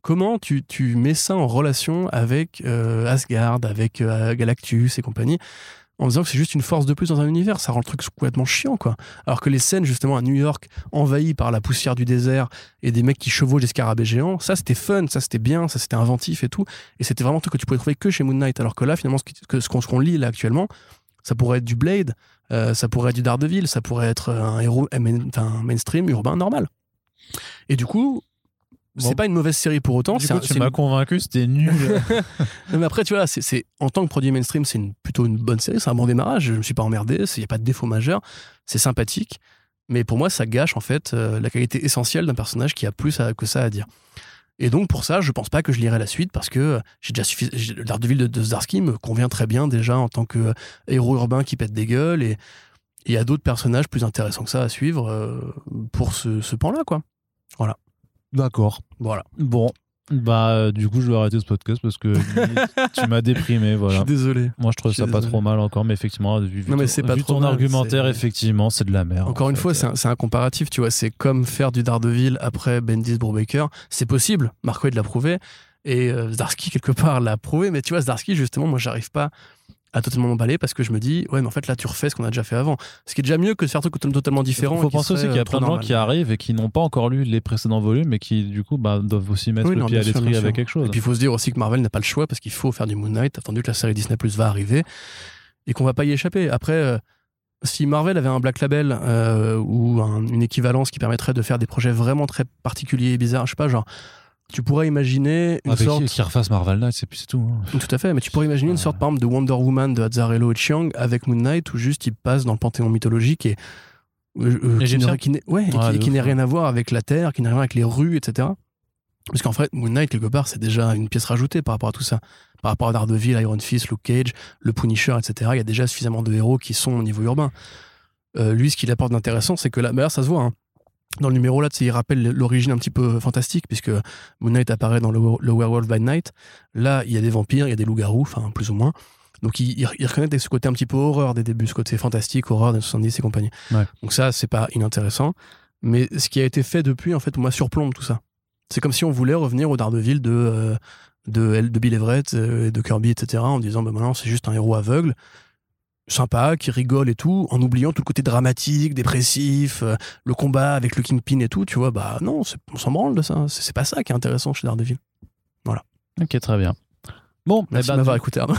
Comment tu, tu mets ça en relation avec euh, Asgard, avec Galactus et compagnie? En disant que c'est juste une force de plus dans un univers, ça rend le truc complètement chiant, quoi. Alors que les scènes, justement, à New York, envahies par la poussière du désert et des mecs qui chevauchent des scarabées géants, ça c'était fun, ça c'était bien, ça c'était inventif et tout. Et c'était vraiment un truc que tu pouvais trouver que chez Moon Knight. Alors que là, finalement, ce qu'on lit là actuellement, ça pourrait être du Blade, euh, ça pourrait être du Daredevil, ça pourrait être un héros un enfin, un mainstream urbain normal. Et du coup, c'est Bon. pas une mauvaise série pour autant. Du c'est coup, un- tu m'as une- convaincu, c'était [LAUGHS] nul. non, mais après, tu vois, c'est, c'est- en tant que produit mainstream, c'est une, plutôt une bonne série. C'est un bon démarrage. Je me suis pas emmerdé. Il n'y a pas de défaut majeur. C'est sympathique. Mais pour moi, ça gâche, en fait, euh, la qualité essentielle d'un personnage qui a plus à- que ça à dire. Et donc pour ça, je pense pas que je lirai la suite parce que j'ai déjà suffi... Daredevil de, de Zdarsky me convient très bien déjà en tant que héros urbain qui pète des gueules et il y a d'autres personnages plus intéressants que ça à suivre euh, pour ce, ce pan-là, quoi. D'accord. Voilà. Bon, bah euh, du coup je vais arrêter ce podcast parce que [LAUGHS] tu m'as déprimé, Je voilà. suis désolé. Moi je trouve je suis ça pas désolé. trop mal encore, mais effectivement, vu, vu Non, mais ton- c'est pas vu trop ton mal, argumentaire, c'est- effectivement, c'est de la merde. Encore en une fait. fois, c'est un, c'est un comparatif, tu vois. C'est comme faire du Daredevil après Bendis Brubaker. C'est possible. Mark l'a prouvé. Et euh, Zdarsky, [LAUGHS] quelque part, l'a prouvé. Mais tu vois, Zdarsky, justement, moi, j'arrive pas à totalement m'emballer parce que je me dis, ouais, mais en fait, là, tu refais ce qu'on a déjà fait avant. Ce qui est déjà mieux que de faire un truc totalement différent. Il faut penser aussi qu'il y a euh, plein de gens qui arrivent et qui n'ont pas encore lu les précédents volumes et qui du coup bah, doivent aussi mettre Oui, le non, pied à l'étrier avec quelque chose. Et puis il faut se dire aussi que Marvel n'a pas le choix parce qu'il faut faire du Moon Knight, attendu que la série Disney Plus va arriver et qu'on va pas y échapper. Après, euh, si Marvel avait un Black Label euh, ou un- une équivalence qui permettrait de faire des projets vraiment très particuliers et bizarres, je sais pas, genre, tu pourrais imaginer une Avec sorte. qui, refasse Marvel puis c'est tout. hein. Tout à fait, mais tu pourrais imaginer une sorte, par exemple, de Wonder Woman de Azzarello et Chiang avec Moon Knight où juste il passe dans le panthéon mythologique et. euh, euh, qui n'est ouais, Ouais, n'a rien à voir avec la Terre, qui n'a rien à voir avec les rues, etc. Parce qu'en fait, Moon Knight, quelque part, c'est déjà une pièce rajoutée par rapport à tout ça. Par rapport à Daredevil, Iron Fist, Luke Cage, le Punisher, etc. Il y a déjà suffisamment de héros qui sont au niveau urbain. Euh, lui, ce qu'il apporte d'intéressant, c'est que là, d'ailleurs, ça se voit. hein. Dans le numéro là, il rappelle l'origine un petit peu fantastique, puisque Moon Knight apparaît dans le, le Werewolf by Night. Là, il y a des vampires, il y a des loups-garous, enfin, plus ou moins. Donc, il, il, il reconnaît ce côté un petit peu horreur des débuts, ce côté fantastique, horreur des 70 et compagnie. Ouais. Donc, ça, c'est pas inintéressant. Mais ce qui a été fait depuis, en fait, moi, surplombe tout ça. C'est comme si on voulait revenir au Daredevil de, euh, de, de Bill Everett euh, et de Kirby, etc., en disant, ben maintenant, c'est juste un héros aveugle, sympa, qui rigole et tout, en oubliant tout le côté dramatique, dépressif, euh, le combat avec le Kingpin et tout, tu vois, bah non, on s'en branle de ça. C'est pas ça qui est intéressant chez Daredevil. Ok, très bien. Bon, eh Merci ben, de m'avoir écouté, Arnaud.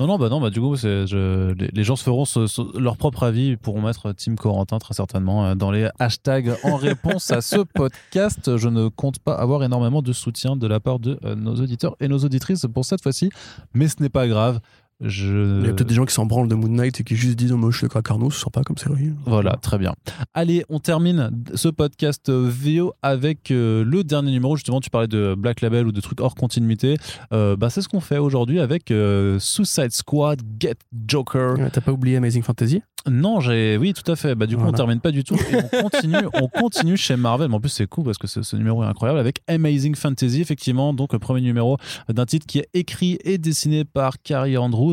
non, non, bah non, bah du coup, je- les, les gens se feront ce- ce- leur propre avis, ils pourront mettre Team Corentin très certainement euh, dans les hashtags en réponse à ce [LAUGHS] podcast. Je ne compte pas avoir énormément de soutien de la part de euh, nos auditeurs et nos auditrices pour cette fois-ci, mais ce n'est pas grave. Je... Il y a peut-être des gens qui s'en branlent de Moon Knight et qui juste disent, oh, moi, je suis d'accord avec Arnaud, c'est sympa comme série. Voilà, très bien. Allez, on termine ce podcast VO avec euh, le dernier numéro. Justement, tu parlais de Black Label ou de trucs hors continuité. Euh, bah, c'est ce qu'on fait aujourd'hui avec euh, Suicide Squad Get Joker. Ouais, T'as pas oublié Amazing Fantasy? Non, j'ai oui, tout à fait. Bah, du coup, on Voilà. termine pas du tout et on continue, on continue chez Marvel. Mais en plus, c'est cool parce que ce, ce numéro est incroyable avec Amazing Fantasy, effectivement. Donc, le premier numéro d'un titre qui est écrit et dessiné par Carrie Andrews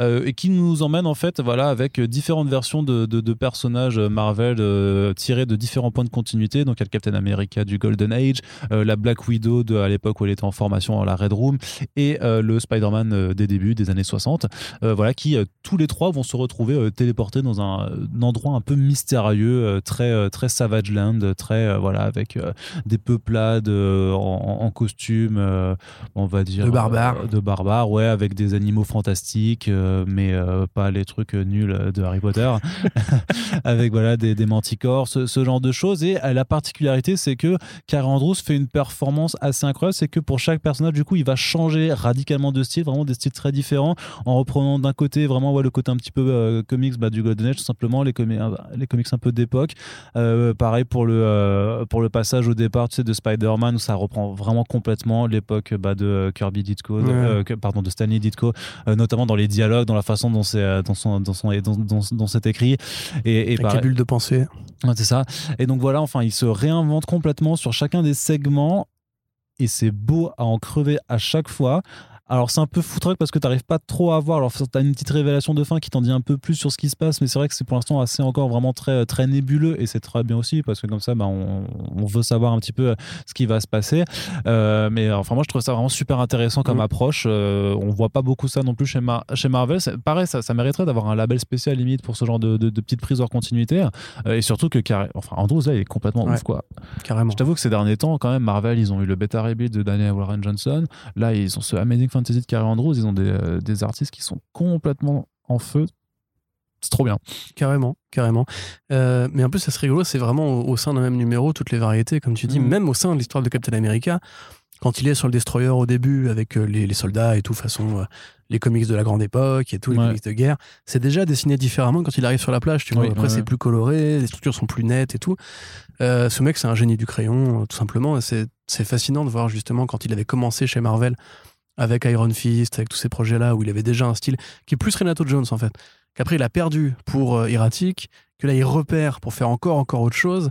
euh, et qui nous emmène en fait, voilà, avec différentes versions de, de- de personnages Marvel euh, tirés de différents points de continuité. Donc, il y a le Captain America du Golden Age, euh, la Black Widow de à l'époque où elle était en formation à la Red Room et euh, le Spider-Man des débuts des années 60. Euh, voilà, qui tous les trois vont se retrouver téléportés dans un, un endroit un peu mystérieux, très très Savage Land, très voilà avec des peuplades en, en costume, on va dire De barbares. de barbares, ouais, avec des animaux fantastiques, euh, mais euh, pas les trucs euh, nuls de Harry Potter, [LAUGHS] avec voilà des, des manticores, ce, ce genre de choses. Et la particularité, c'est que Carrie Andrews fait une performance assez incroyable, c'est que pour chaque personnage, du coup, il va changer radicalement de style, vraiment des styles très différents, en reprenant d'un côté vraiment ouais, le côté un petit peu euh, comics bah, du Golden Age, tout simplement, les, comi- les comics un peu d'époque. Euh, pareil pour le, euh, pour le passage au départ tu sais, de Spider-Man, où ça reprend vraiment complètement l'époque bah, de Kirby Ditko, de- Ouais. pardon, de Stanley Ditko, euh, dans les dialogues, dans la façon dont c'est euh, dans son, dans son, dans, écrit. Et, et la bulle de pensée. Ouais, c'est ça. Et donc voilà, enfin, il se réinvente complètement sur chacun des segments et c'est beau à en crever à chaque fois. Alors c'est un peu foutraque parce que tu n'arrives pas trop à voir. Alors tu as une petite révélation de fin qui t'en dit un peu plus sur ce qui se passe, mais c'est vrai que c'est pour l'instant assez encore vraiment très, très nébuleux et c'est très bien aussi parce que comme ça, bah, on, on veut savoir un petit peu ce qui va se passer. Euh, mais enfin moi je trouve ça vraiment super intéressant comme Mhm. approche. Euh, on voit pas beaucoup ça non plus chez, Mar- chez Marvel. Pareil, ça, ça mériterait d'avoir un label spécial limite pour ce genre de, de, de petites prises hors continuité. Euh, et surtout que carré- enfin Andrews là il est complètement Ouais. ouf quoi. Carrément. Je t'avoue que ces derniers temps, quand même, Marvel, ils ont eu le bêta rebuild de Daniel Warren Johnson. Là, ils ont ce Amazing Fantasy de Carrie Andrews. Ils ont des, euh, des artistes qui sont complètement en feu. C'est trop bien. Carrément, carrément. Euh, mais en plus, ça serait rigolo, c'est vraiment au, au sein d'un même numéro, toutes les variétés, comme tu dis, Mhm. même au sein de l'histoire de Captain America. quand il est sur le destroyer au début avec euh, les, les soldats et tout, façon euh, les comics de la grande époque et tout, les Ouais. comics de guerre, c'est déjà dessiné différemment quand il arrive sur la plage. Tu vois, Oui, après ouais, c'est ouais. plus coloré, les structures sont plus nettes et tout. Euh, ce mec, c'est un génie du crayon, tout simplement. c'est fascinant de voir justement quand il avait commencé chez Marvel avec Iron Fist, avec tous ces projets-là où il avait déjà un style qui est plus Renato Jones en fait. Qu'après il a perdu pour euh, Erratic, que là il repère pour faire encore encore autre chose.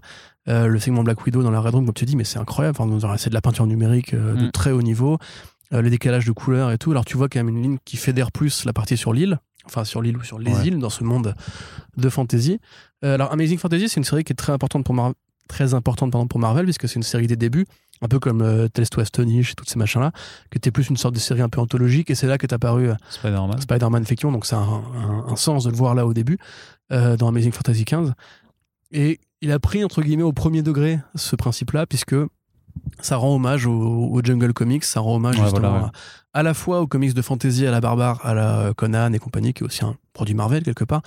Euh, le segment Black Widow dans la Red Room, comme tu dis, mais c'est incroyable. Enfin, c'est de la peinture numérique euh, de Mm. très haut niveau. Euh, les décalages de couleurs et tout. Alors tu vois quand même une ligne qui fédère plus la partie sur l'île, enfin sur l'île ou sur les Ouais. îles dans ce monde de fantasy. Alors Amazing Fantasy, c'est une série qui est très importante pour, Mar- très importante pardon, pour Marvel, puisque c'est une série des débuts, un peu comme euh, Tales to Astonish et toutes ces machins-là, qui était plus une sorte de série un peu anthologique, et c'est là qu'est apparu euh, Spider-Man. Spider-Man Fiction, donc c'est un, un- un sens de le voir là au début, euh, dans Amazing Fantasy XV. Et il a pris, entre guillemets, au premier degré ce principe-là, puisque ça rend hommage au, au Jungle Comics, ça rend hommage Ouais, justement voilà, ouais. à, à la fois aux comics de fantasy, à la barbare, à la Conan et compagnie, qui est aussi un produit Marvel quelque part.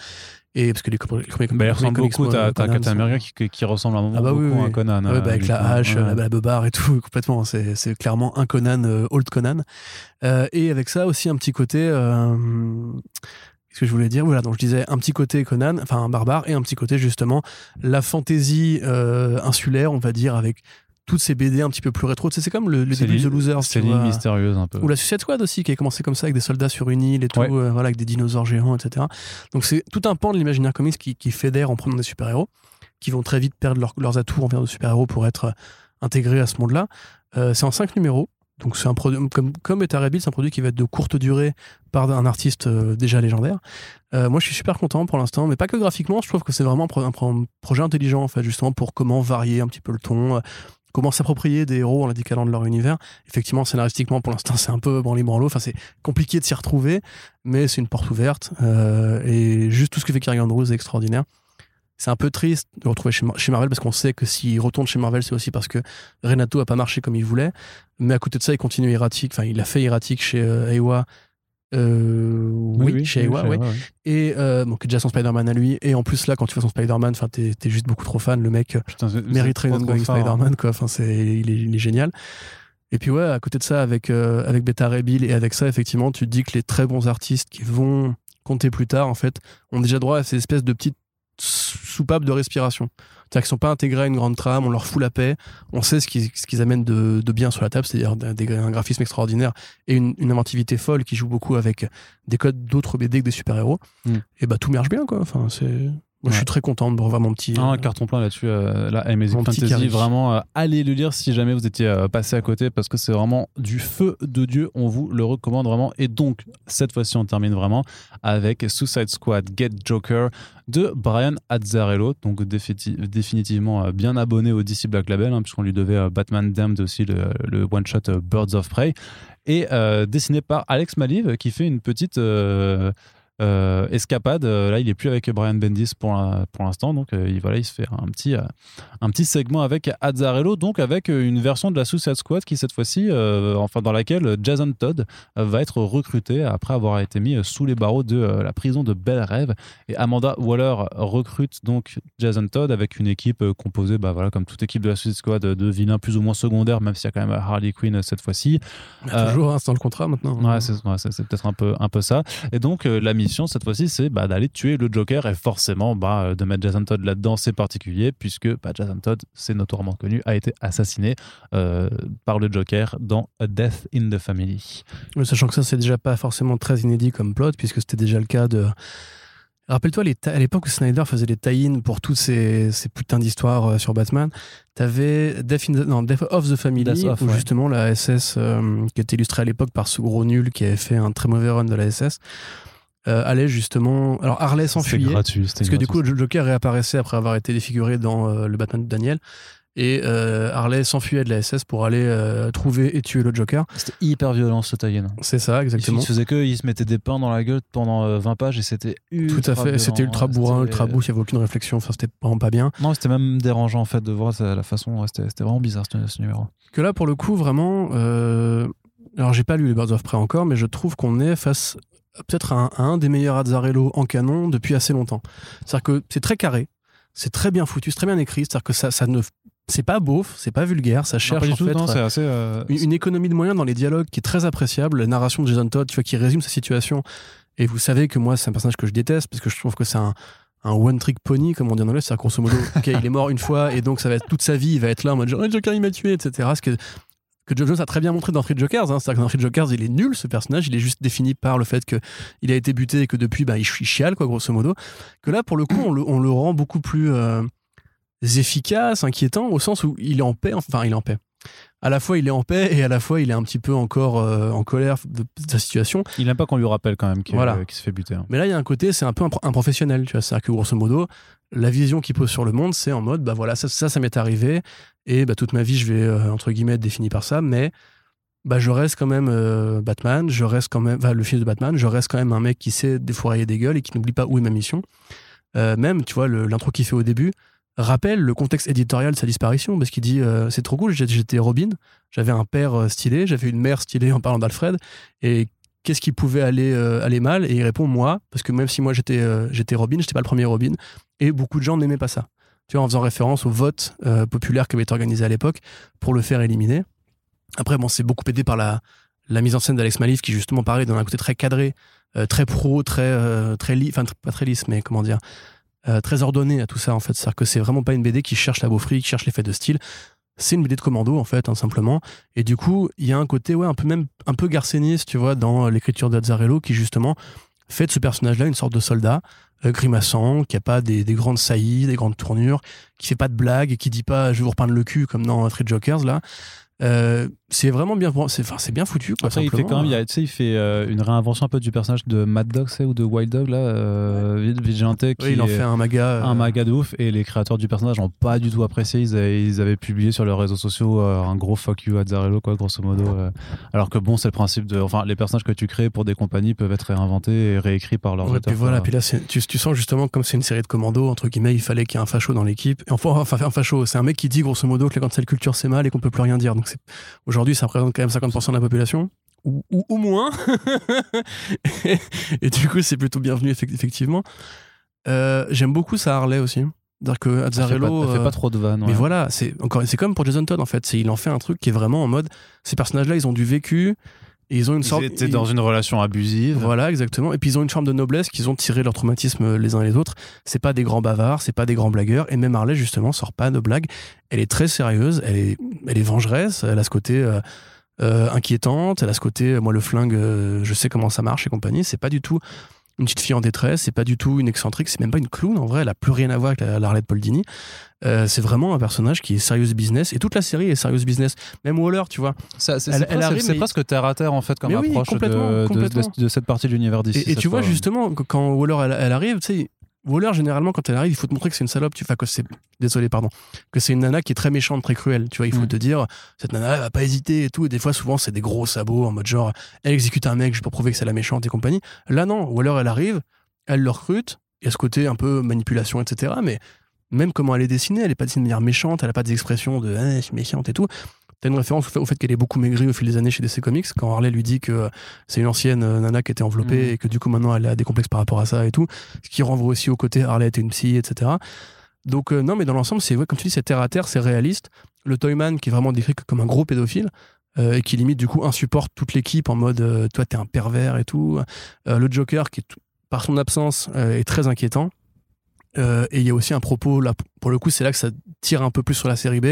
Et parce que les, com- les Bah, les comics, beaucoup. euh, T'as t'as Captain America qui, qui- ressemble à un moment Ah bah oui, beaucoup à oui. un Conan. Ouais, euh, bah, avec la hache, Ouais. la, la beubare et tout, [LAUGHS] complètement. C'est clairement un Conan, euh, old Conan. Euh, et avec ça aussi un petit côté. euh, Qu'est-ce que je voulais dire? Voilà, donc je disais un petit côté Conan, enfin un barbare, et un petit côté justement la fantaisie euh, insulaire, on va dire, avec toutes ces BD un petit peu plus rétro. Tu sais, c'est comme le, début de The Losers. C'est l'île mystérieuse un peu. Ou la Suicide Squad aussi, qui a commencé comme ça avec des soldats sur une île et tout, Ouais. euh, voilà, avec des dinosaures géants, etc. Donc c'est tout un pan de l'imaginaire comics qui, qui fédère en prenant des super-héros, qui vont très vite perdre leur- leurs atouts en termes de super-héros pour être euh, intégrés à ce monde-là. Euh, c'est en cinq numéros. Donc c'est un produit comme comme Bill, c'est un produit qui va être de courte durée par un artiste déjà légendaire. Euh, moi je suis super content pour l'instant, mais pas que graphiquement. Je trouve que c'est vraiment un, pro- un pro- projet intelligent en fait, justement pour comment varier un petit peu le ton, comment s'approprier des héros en les décalant de leur univers. Effectivement, scénaristiquement pour l'instant c'est un peu branli branlo. Enfin c'est compliqué de s'y retrouver, mais c'est une porte ouverte euh, et juste tout ce que fait Kerry Andrews est extraordinaire. C'est un peu triste de retrouver chez, Mar- chez Marvel parce qu'on sait que s'il retourne chez Marvel, c'est aussi parce que Renato a pas marché comme il voulait. Mais à côté de ça, il continue erratique. Enfin, il a fait erratique chez euh. Euh, oui, chez Aiwa, ouais. ouais. Et euh, donc, déjà son Spider-Man à lui. Et en plus, là, quand tu vois son Spider-Man, enfin, t'es juste beaucoup trop fan. Le mec euh, Putain, mériterait ongoing fort, hein. Spider-Man, quoi. Enfin, c'est, il, est, il est génial. Et puis, ouais, à côté de ça, avec, euh, avec Beta Ray Bill et avec ça, effectivement, tu te dis que les très bons artistes qui vont compter plus tard, en fait, ont déjà droit à ces espèces de petites soupapes de respiration. C'est-à-dire qu'ils sont pas intégrés à une grande trame, on leur fout la paix, on sait ce qu'ils, ce qu'ils amènent de, de bien sur la table, c'est-à-dire un graphisme extraordinaire et une, une inventivité folle qui joue beaucoup avec des codes d'autres BD que des super-héros. Mm. Et bah tout marche bien, quoi. Enfin, c'est... Moi, je suis très content de revoir mon petit. Ah, un euh, carton plein là-dessus, euh, la Amazing Fantasy. Vraiment, euh, allez le lire si jamais vous étiez euh, passé à côté parce que c'est vraiment du feu de Dieu. On vous le recommande vraiment. Et donc, cette fois-ci, on termine vraiment avec Suicide Squad Get Joker de Brian Azzarello. Donc, défini- définitivement bien abonné au DC Black Label, hein, puisqu'on lui devait Batman Damned aussi, le, le one-shot Birds of Prey. Et euh, dessiné par Alex Maliv qui fait une petite. euh, euh, escapade. Euh, là, il est plus avec Brian Bendis pour, l'instant, donc euh, il, voilà, il se fait un petit, un petit segment avec Azzarello, donc avec une version de la Suicide Squad qui cette fois-ci, enfin dans laquelle Jason Todd va être recruté après avoir été mis sous les barreaux de la prison de Bel Rêve. Et Amanda Waller recrute donc Jason Todd avec une équipe composée, bah voilà, comme toute équipe de la Suicide Squad, de vilains plus ou moins secondaires, même s'il y a quand même Harley Quinn cette fois-ci. toujours, hein, c'est dans le contrat maintenant. Ouais, c'est ouais, peut-être un peu, un peu ça. Et donc, la mission, cette fois-ci, c'est bah, d'aller tuer le Joker. Et forcément, bah, de mettre Jason Todd là-dedans, c'est particulier, puisque bah, Jason Todd, c'est notoirement connu, a été assassiné euh, par le Joker dans A Death in the Family. Mais Sachant que ça, c'est déjà pas forcément très inédit comme plot, puisque c'était déjà le cas de. Rappelle-toi, les à l'époque où Snyder faisait des tie-ins pour toutes ces, ces putains d'histoires euh, sur Batman, t'avais Death, in the- non, Death of the Family, où ouais. justement la SS, euh, qui était illustrée à l'époque par ce gros nul qui avait fait un très mauvais run de la SS, euh, allait justement. Alors Harley C'était s'enfuyait. gratuit. c'était Parce que du coup, gratuit. le Joker réapparaissait après avoir été défiguré dans euh, le Batman de Daniel. Et euh, Harley s'enfuyait de la SS pour aller euh, trouver et tuer le Joker. c'était hyper violent ce tie C'est ça, Il, exactement. se faisait que, il se mettait des pains dans la gueule pendant euh, 20 pages et c'était ultra Tout à fait. C'était ultra Ouais, bourrin, ultra bouche. Il n'y avait aucune réflexion. Enfin, c'était vraiment pas bien. Non, c'était même dérangeant en fait de voir ça- la façon. ouais, c'était vraiment bizarre ce, ce numéro. Que là, pour le coup, vraiment. euh, Alors, j'ai pas lu les Birds of Prey encore, mais je trouve qu'on est face à peut-être à un, à un des meilleurs Azzarello en canon depuis assez longtemps. C'est-à-dire que c'est très carré, c'est très bien foutu, c'est très bien écrit. C'est-à-dire que ça, ça ne c'est pas beauf, c'est pas vulgaire, ça cherche en tout, fait non, euh, assez. euh, une, une économie de moyens dans les dialogues qui est très appréciable. La narration de Jason Todd, tu vois, qui résume sa situation. Et vous savez que moi, c'est un personnage que je déteste parce que je trouve que c'est un, un one-trick pony, comme on dit en anglais. C'est-à-dire, grosso modo, [LAUGHS] ok, il est mort une fois et donc ça va être toute sa vie, il va être là en mode genre, Oh, Joker, il m'a tué, etc. Ce que, que Joe Jones a très bien montré dans Free Jokers. Hein. C'est-à-dire que dans Free Jokers, il est nul, ce personnage. Il est juste défini par le fait qu'il a été buté et que depuis, bah, il ch- il chiale, quoi, grosso modo. Que là, pour le coup, on le, on le rend beaucoup plus euh, efficace, inquiétant, au sens où il est en paix. Enfin, il est en paix. À la fois, il est en paix et à la fois, il est un petit peu encore euh, en colère de, de sa situation. Il n'aime pas qu'on lui rappelle quand même qu'il Voilà. euh, se fait buter. hein. Mais là, il y a un côté, c'est un peu un, pro- un professionnel, tu vois. C'est-à-dire que grosso modo, la vision qu'il pose sur le monde, c'est en mode, bah voilà, ça, ça, ça m'est arrivé, et bah, toute ma vie, je vais, euh, entre guillemets, être défini par ça, mais bah, je reste quand même Batman, je reste quand même, le fils de Batman, je reste quand même un mec qui sait défourailler des gueules et qui n'oublie pas où est ma mission. Même, tu vois, l'intro qu'il fait au début rappelle le contexte éditorial de sa disparition, parce qu'il dit, euh, c'est trop cool, j'étais Robin, j'avais un père euh, stylé, j'avais une mère stylée en parlant d'Alfred, et qu'est-ce qui pouvait aller, euh, aller mal? Et il répond moi, parce que même si moi j'étais euh, j'étais Robin, j'étais pas le premier Robin, et beaucoup de gens n'aimaient pas ça. Tu vois, en faisant référence au vote euh, populaire qui avait été organisé à l'époque pour le faire éliminer. Après, bon, c'est beaucoup aidé par la, la mise en scène d'Alex Malif, qui justement, pareil, donne un côté très cadré, euh, très pro, très, très lisse, enfin, pas très lisse, mais comment dire, euh, très ordonné à tout ça, en fait. C'est-à-dire que c'est vraiment pas une BD qui cherche la beaufrie, qui cherche l'effet de style. C'est une BD de commando, en fait, hein, simplement. Et du coup, il y a un côté, ouais, un peu même, un peu garcéniste, tu vois, dans l'écriture d'Azzarello, qui justement fait de ce personnage-là une sorte de soldat, euh, grimaçant, qui a pas des, des grandes saillies, des grandes tournures, qui fait pas de blagues, et qui dit pas je vais vous repeindre le cul comme dans Three Jokers, là. Euh, c'est vraiment bien, c'est, enfin, bien foutu, quoi. Après, il fait quand même, il, a- il fait euh, une réinvention un peu du personnage de Mad Dog, ou de Wild Dog, là, euh, Vigilante, qui Oui, il en fait un maga. euh, un maga de ouf, et les créateurs du personnage n'ont pas du tout apprécié. Ils avaient, ils avaient publié sur leurs réseaux sociaux euh, un gros fuck you à Zarello, quoi, grosso modo. euh. alors que bon, c'est le principe de. Enfin, les personnages que tu crées pour des compagnies peuvent être réinventés et réécrits par leurs Ouais, auteurs. puis voilà, puis là, tu, tu sens justement comme c'est une série de commandos, entre guillemets, il fallait qu'il y ait un facho dans l'équipe. Enfin, enfin, un facho, c'est un mec qui dit grosso modo que la cancel culture c'est mal et qu'on peut plus rien dire. Donc aujourd'hui, ça représente quand même 50% de la population. Ou, ou au moins. et, [LAUGHS] et du coup, c'est plutôt bienvenu, effect- effectivement. Euh, J'aime beaucoup sa Harley aussi. C'est-à-dire que Elle fait, pas, Azzarello. fait euh, pas trop de vannes. Mais voilà, c'est comme pour Jason Todd en fait. Il en fait un truc qui est vraiment en mode. Ces personnages-là, ils ont du vécu et ils ont une Ils sorte. étaient ils- dans une relation abusive. voilà, exactement. Et puis ils ont une forme de noblesse qu'ils ont tiré leur traumatisme euh, les uns et les autres. C'est pas des grands bavards, c'est pas des grands blagueurs. Et même Harley, justement, sort pas de blagues. Elle est très sérieuse, elle est, elle est vengeresse, elle a ce côté euh, euh, inquiétante, elle a ce côté, moi le flingue, euh, je sais comment ça marche et compagnie. C'est pas du tout une petite fille en détresse, c'est pas du tout une excentrique, c'est même pas une clown en vrai, elle a plus rien à voir avec la, la Harley de Paul Dini. Euh, c'est vraiment un personnage qui est serious business et toute la série est serious business. Même Waller, tu vois. Ça, c'est Elle- c'est elle presque, c'est terre à terre en fait comme Mais oui, approche complètement, de, de- complètement. de- de cette partie de l'univers d'ici. Et, et tu vois, justement, quand Waller elle, elle arrive, tu sais, Waller, généralement, quand elle arrive, il faut te montrer que c'est une salope. Tu fais que c'est. Désolé, pardon. Que c'est une nana qui est très méchante, très cruelle. Tu vois, il faut Mm. te dire, cette nana, elle va pas hésiter et tout. Et des fois, souvent, c'est des gros sabots en mode genre, elle exécute un mec juste pour prouver que c'est la méchante et compagnie. Là, non. Waller, elle arrive, elle le recrute. Il y a ce côté un peu manipulation, etc. Mais même comment elle est dessinée, elle est pas dessinée de manière méchante, elle a pas des expressions de, ah, je suis méchante et tout. T'as une référence au fait, qu'elle est beaucoup maigrie au fil des années chez DC Comics, quand Harley lui dit que c'est une ancienne euh, nana qui était enveloppée Mhm. et que du coup maintenant elle a des complexes par rapport à ça et tout, ce qui renvoie aussi au côté Harley était une psy, etc. Donc euh, non, mais dans l'ensemble, c'est ouais, comme tu dis, c'est terre à terre, c'est réaliste. Le Toyman qui est vraiment décrit comme un gros pédophile euh, et qui limite du coup insupporte toute l'équipe en mode euh, toi t'es un pervers et tout. Euh, le Joker qui tout- par son absence euh, est très inquiétant. Euh, et il y a aussi un propos là pour le coup c'est là que ça tire un peu plus sur la série B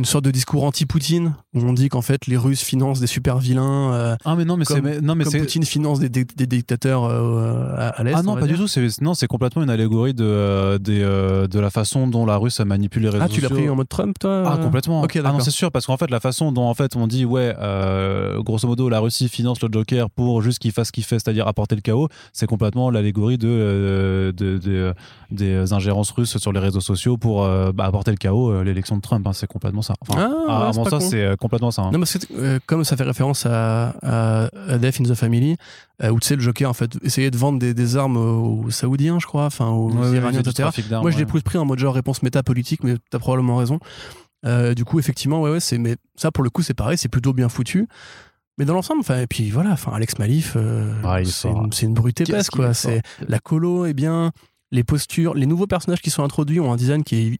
une sorte de discours anti-Poutine où on dit qu'en fait les Russes financent des super vilains euh, Ah mais non mais c'est non mais comme c'est Poutine finance des, des- des dictateurs euh, à, à l'est ah on non pas dire. du tout c'est non c'est complètement une allégorie de euh, des, de la façon dont la Russe manipule les réseaux ah tu l'as sociaux. pris en mode Trump toi Ah complètement. Ok, ah non c'est sûr parce qu'en fait la façon dont en fait on dit ouais grosso modo la Russie finance le Joker pour juste qu'il fasse ce qu'il fait c'est-à-dire apporter le chaos c'est complètement l'allégorie de, de- de- des ingérences russes sur les réseaux sociaux pour bah, apporter le chaos l'élection de Trump hein, c'est complètement ça. Enfin, Ah, à c'est mon sens c'est euh, complètement ça. hein. Non, mais c'est, euh, comme ça fait référence à, à, à Death in the Family, euh, où tu sais, le Joker, en fait, essayait de vendre des, des armes aux, Saoudiens, je crois, enfin, aux Ouais, Iraniens, etc. Moi, je l'ai ouais. plus pris en mode genre réponse métapolitique, mais t'as probablement raison. Euh, du coup, effectivement, ouais, ouais, c'est, mais ça, pour le coup, c'est pareil, c'est plutôt bien foutu. Mais dans l'ensemble, enfin, et puis voilà, enfin, Alex Malif, euh, Ah, c'est, une, une brute épaisse, quoi. C'est, la colo est bien, les postures, les nouveaux personnages qui sont introduits ont un design qui est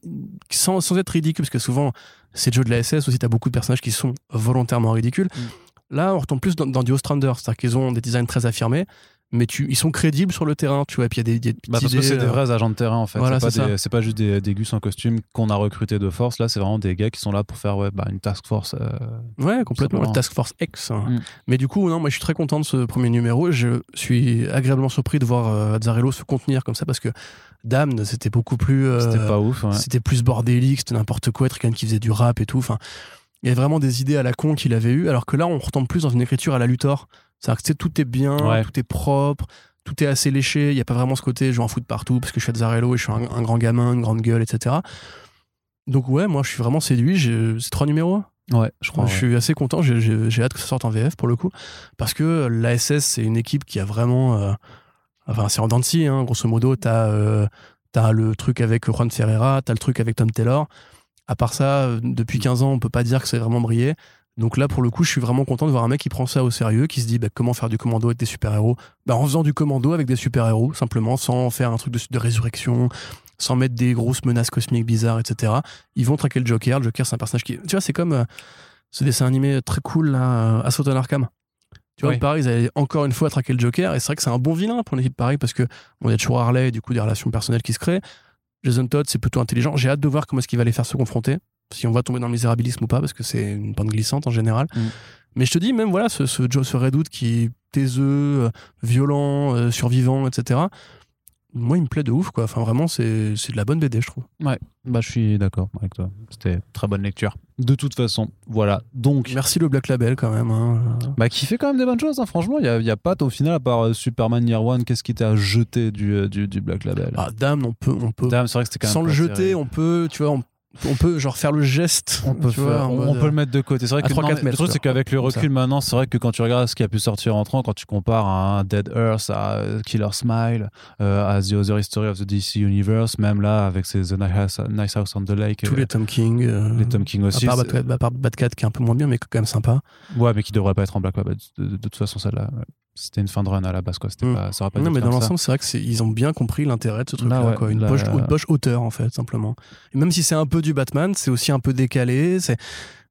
sans, sans être ridicule, parce que souvent, c'est le jeu de la SS aussi, t'as beaucoup de personnages qui sont volontairement ridicules. Mm. Là, on retombe plus dans, dans du Ostrander, c'est-à-dire qu'ils ont des designs très affirmés, mais tu, ils sont crédibles sur le terrain, tu vois. Et puis il y a des, des Bah, parce que c'est des euh, vrais agents de terrain en fait. voilà, c'est c'est pas, des- c'est pas juste des, des gus en costume qu'on a recrutés de force. Là, c'est vraiment des gars qui sont là pour faire ouais, bah, une task force. euh, Ouais, complètement. Le Task Force X. hein. Mm. Mais du coup, non, moi je suis très content de ce premier numéro. Je suis agréablement surpris de voir euh, Azzarello se contenir comme ça parce que Damned, c'était beaucoup plus. euh, C'était pas ouf. ouais. C'était plus bordélique, c'était n'importe quoi, être quelqu'un qui faisait du rap et tout. Enfin, il y avait vraiment des idées à la con qu'il avait eu, alors que là, on retombe plus dans une écriture à la Luthor. C'est-à-dire que tu sais, tout est bien, Ouais. tout est propre, tout est assez léché. Il n'y a pas vraiment ce côté je vais en foutre partout parce que je suis Azzarello et je suis un, un grand gamin, une grande gueule, etc. Donc, ouais, moi, je suis vraiment séduit. J'ai- C'est trois numéros Ouais, je crois. je suis assez content, j'ai- hâte que ça sorte en VF pour le coup, parce que l'ASS c'est une équipe qui a vraiment, euh, enfin c'est en dents hein, grosso modo, t'as euh, t'as le truc avec Juan Ferreira, t'as le truc avec Tom Taylor. À part ça, euh, depuis 15 ans, on peut pas dire que c'est vraiment brillé. Donc là, pour le coup, je suis vraiment content de voir un mec qui prend ça au sérieux, qui se dit bah, comment faire du commando avec des super-héros? Bah, en faisant du commando avec des super-héros, simplement, sans faire un truc de, de résurrection, sans mettre des grosses menaces cosmiques bizarres, etc. Ils vont traquer le Joker. Le Joker, c'est un personnage qui. Tu vois, c'est comme euh, ce dessin animé très cool, là, euh, Assault on Arkham. Tu vois, Oui. pareil, ils allaient encore une fois traquer le Joker, et c'est vrai que c'est un bon vilain pour une équipe pareil, parce que bon, il y a toujours Harley, et du coup, des relations personnelles qui se créent. Jason Todd, c'est plutôt intelligent. J'ai hâte de voir comment est-ce qu'il va les faire se confronter, si on va tomber dans le misérabilisme ou pas, parce que c'est une pente glissante en général. Mm. Mais je te dis, même voilà, ce, ce, Joe- ce Red Hood qui est taiseux, euh, violent, euh, survivant, etc. Moi, il me plaît de ouf, quoi. Enfin, vraiment, c'est c'est de la bonne BD, je trouve. Bah, je suis d'accord avec toi. C'était très bonne lecture. De toute façon, voilà. Donc, Merci le Black Label, quand même. hein. bah, qui fait quand même des bonnes choses. hein. Franchement, il y a, y a pas, au final, à part euh, Superman Year One, qu'est-ce qui t'a jeté du, euh, du, du Black Label? Ah, Dame, on peut, on peut Dame, c'est vrai que c'était quand même sans le jeter, on peut, tu vois, on, on peut genre faire le geste. On peut, vois, on, peut le mettre de côté. C'est vrai à que 3-4 non, le truc, c'est qu'avec le recul maintenant, c'est vrai que quand tu regardes ce qui a pu sortir en 30, quand tu compares à un Dead Earth, à euh, Killer Smile, euh, à The Other History of the DC Universe, même là, avec ces The Nice House, Nice House on the Lake, Tous euh, les Tom King. euh, les Tom King aussi. À part, Batcat, à part Batcat qui est un peu moins bien, mais quand même sympa. Ouais, mais qui devrait pas être en Black. De, de- de toute façon, celle-là, ouais. C'était une fin de run à la base, quoi. C'était Mm. pas, ça pas Non, mais dans l'ensemble, c'est vrai que c'est- ils ont bien compris l'intérêt de ce truc-là. Là, ouais, quoi. Une, la- poche, une poche hauteur, en fait, simplement. Et même si c'est un peu du Batman, c'est aussi un peu décalé. C'est...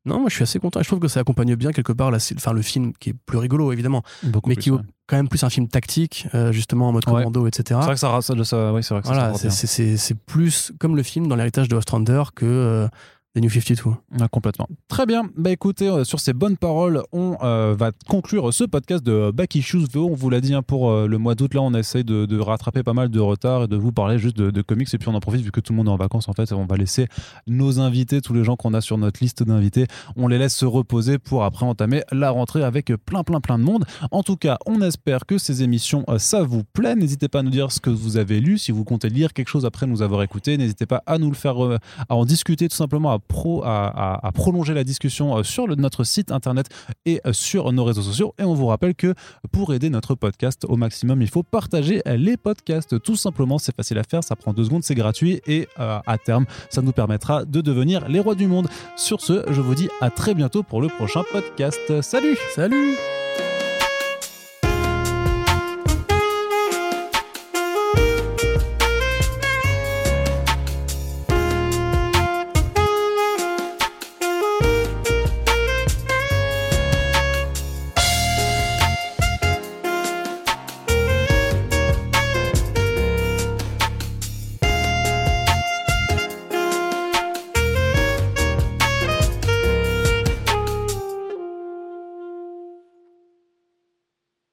Non, moi, je suis assez content. Je trouve que ça accompagne bien, quelque part, la... enfin, le film qui est plus rigolo, évidemment, Beaucoup mais plus, qui est quand même plus un film tactique, euh, justement, en mode Ouais. commando, etc. C'est vrai que ça, ça, ça- oui, c'est vrai que Voilà, c'est plus comme le film dans l'héritage de Ostrander que euh, des New 52. Ouais, complètement. Très bien. Bah écoutez, euh, sur ces bonnes paroles, on euh, va conclure ce podcast de Back Issues VO. On vous l'a dit hein, pour euh, le mois d'août. Là, on essaye de, rattraper pas mal de retard et de vous parler juste de, comics. Et puis on en profite vu que tout le monde est en vacances. En fait, on va laisser nos invités, tous les gens qu'on a sur notre liste d'invités, on les laisse se reposer pour après entamer la rentrée avec plein, plein, plein de monde. En tout cas, on espère que ces émissions, euh, ça vous plaît. N'hésitez pas à nous dire ce que vous avez lu. Si vous comptez lire quelque chose après nous avoir écouté, n'hésitez pas à nous le faire, euh, à en discuter tout simplement, à, prolonger la discussion euh, sur notre site internet et euh, sur nos réseaux sociaux. Et on vous rappelle que pour aider notre podcast au maximum, il faut partager les podcasts. Tout simplement, c'est facile à faire, ça prend deux secondes, c'est gratuit et euh, à terme, ça nous permettra de devenir les rois du monde. Sur ce, je vous dis à très bientôt pour le prochain podcast. Salut Salut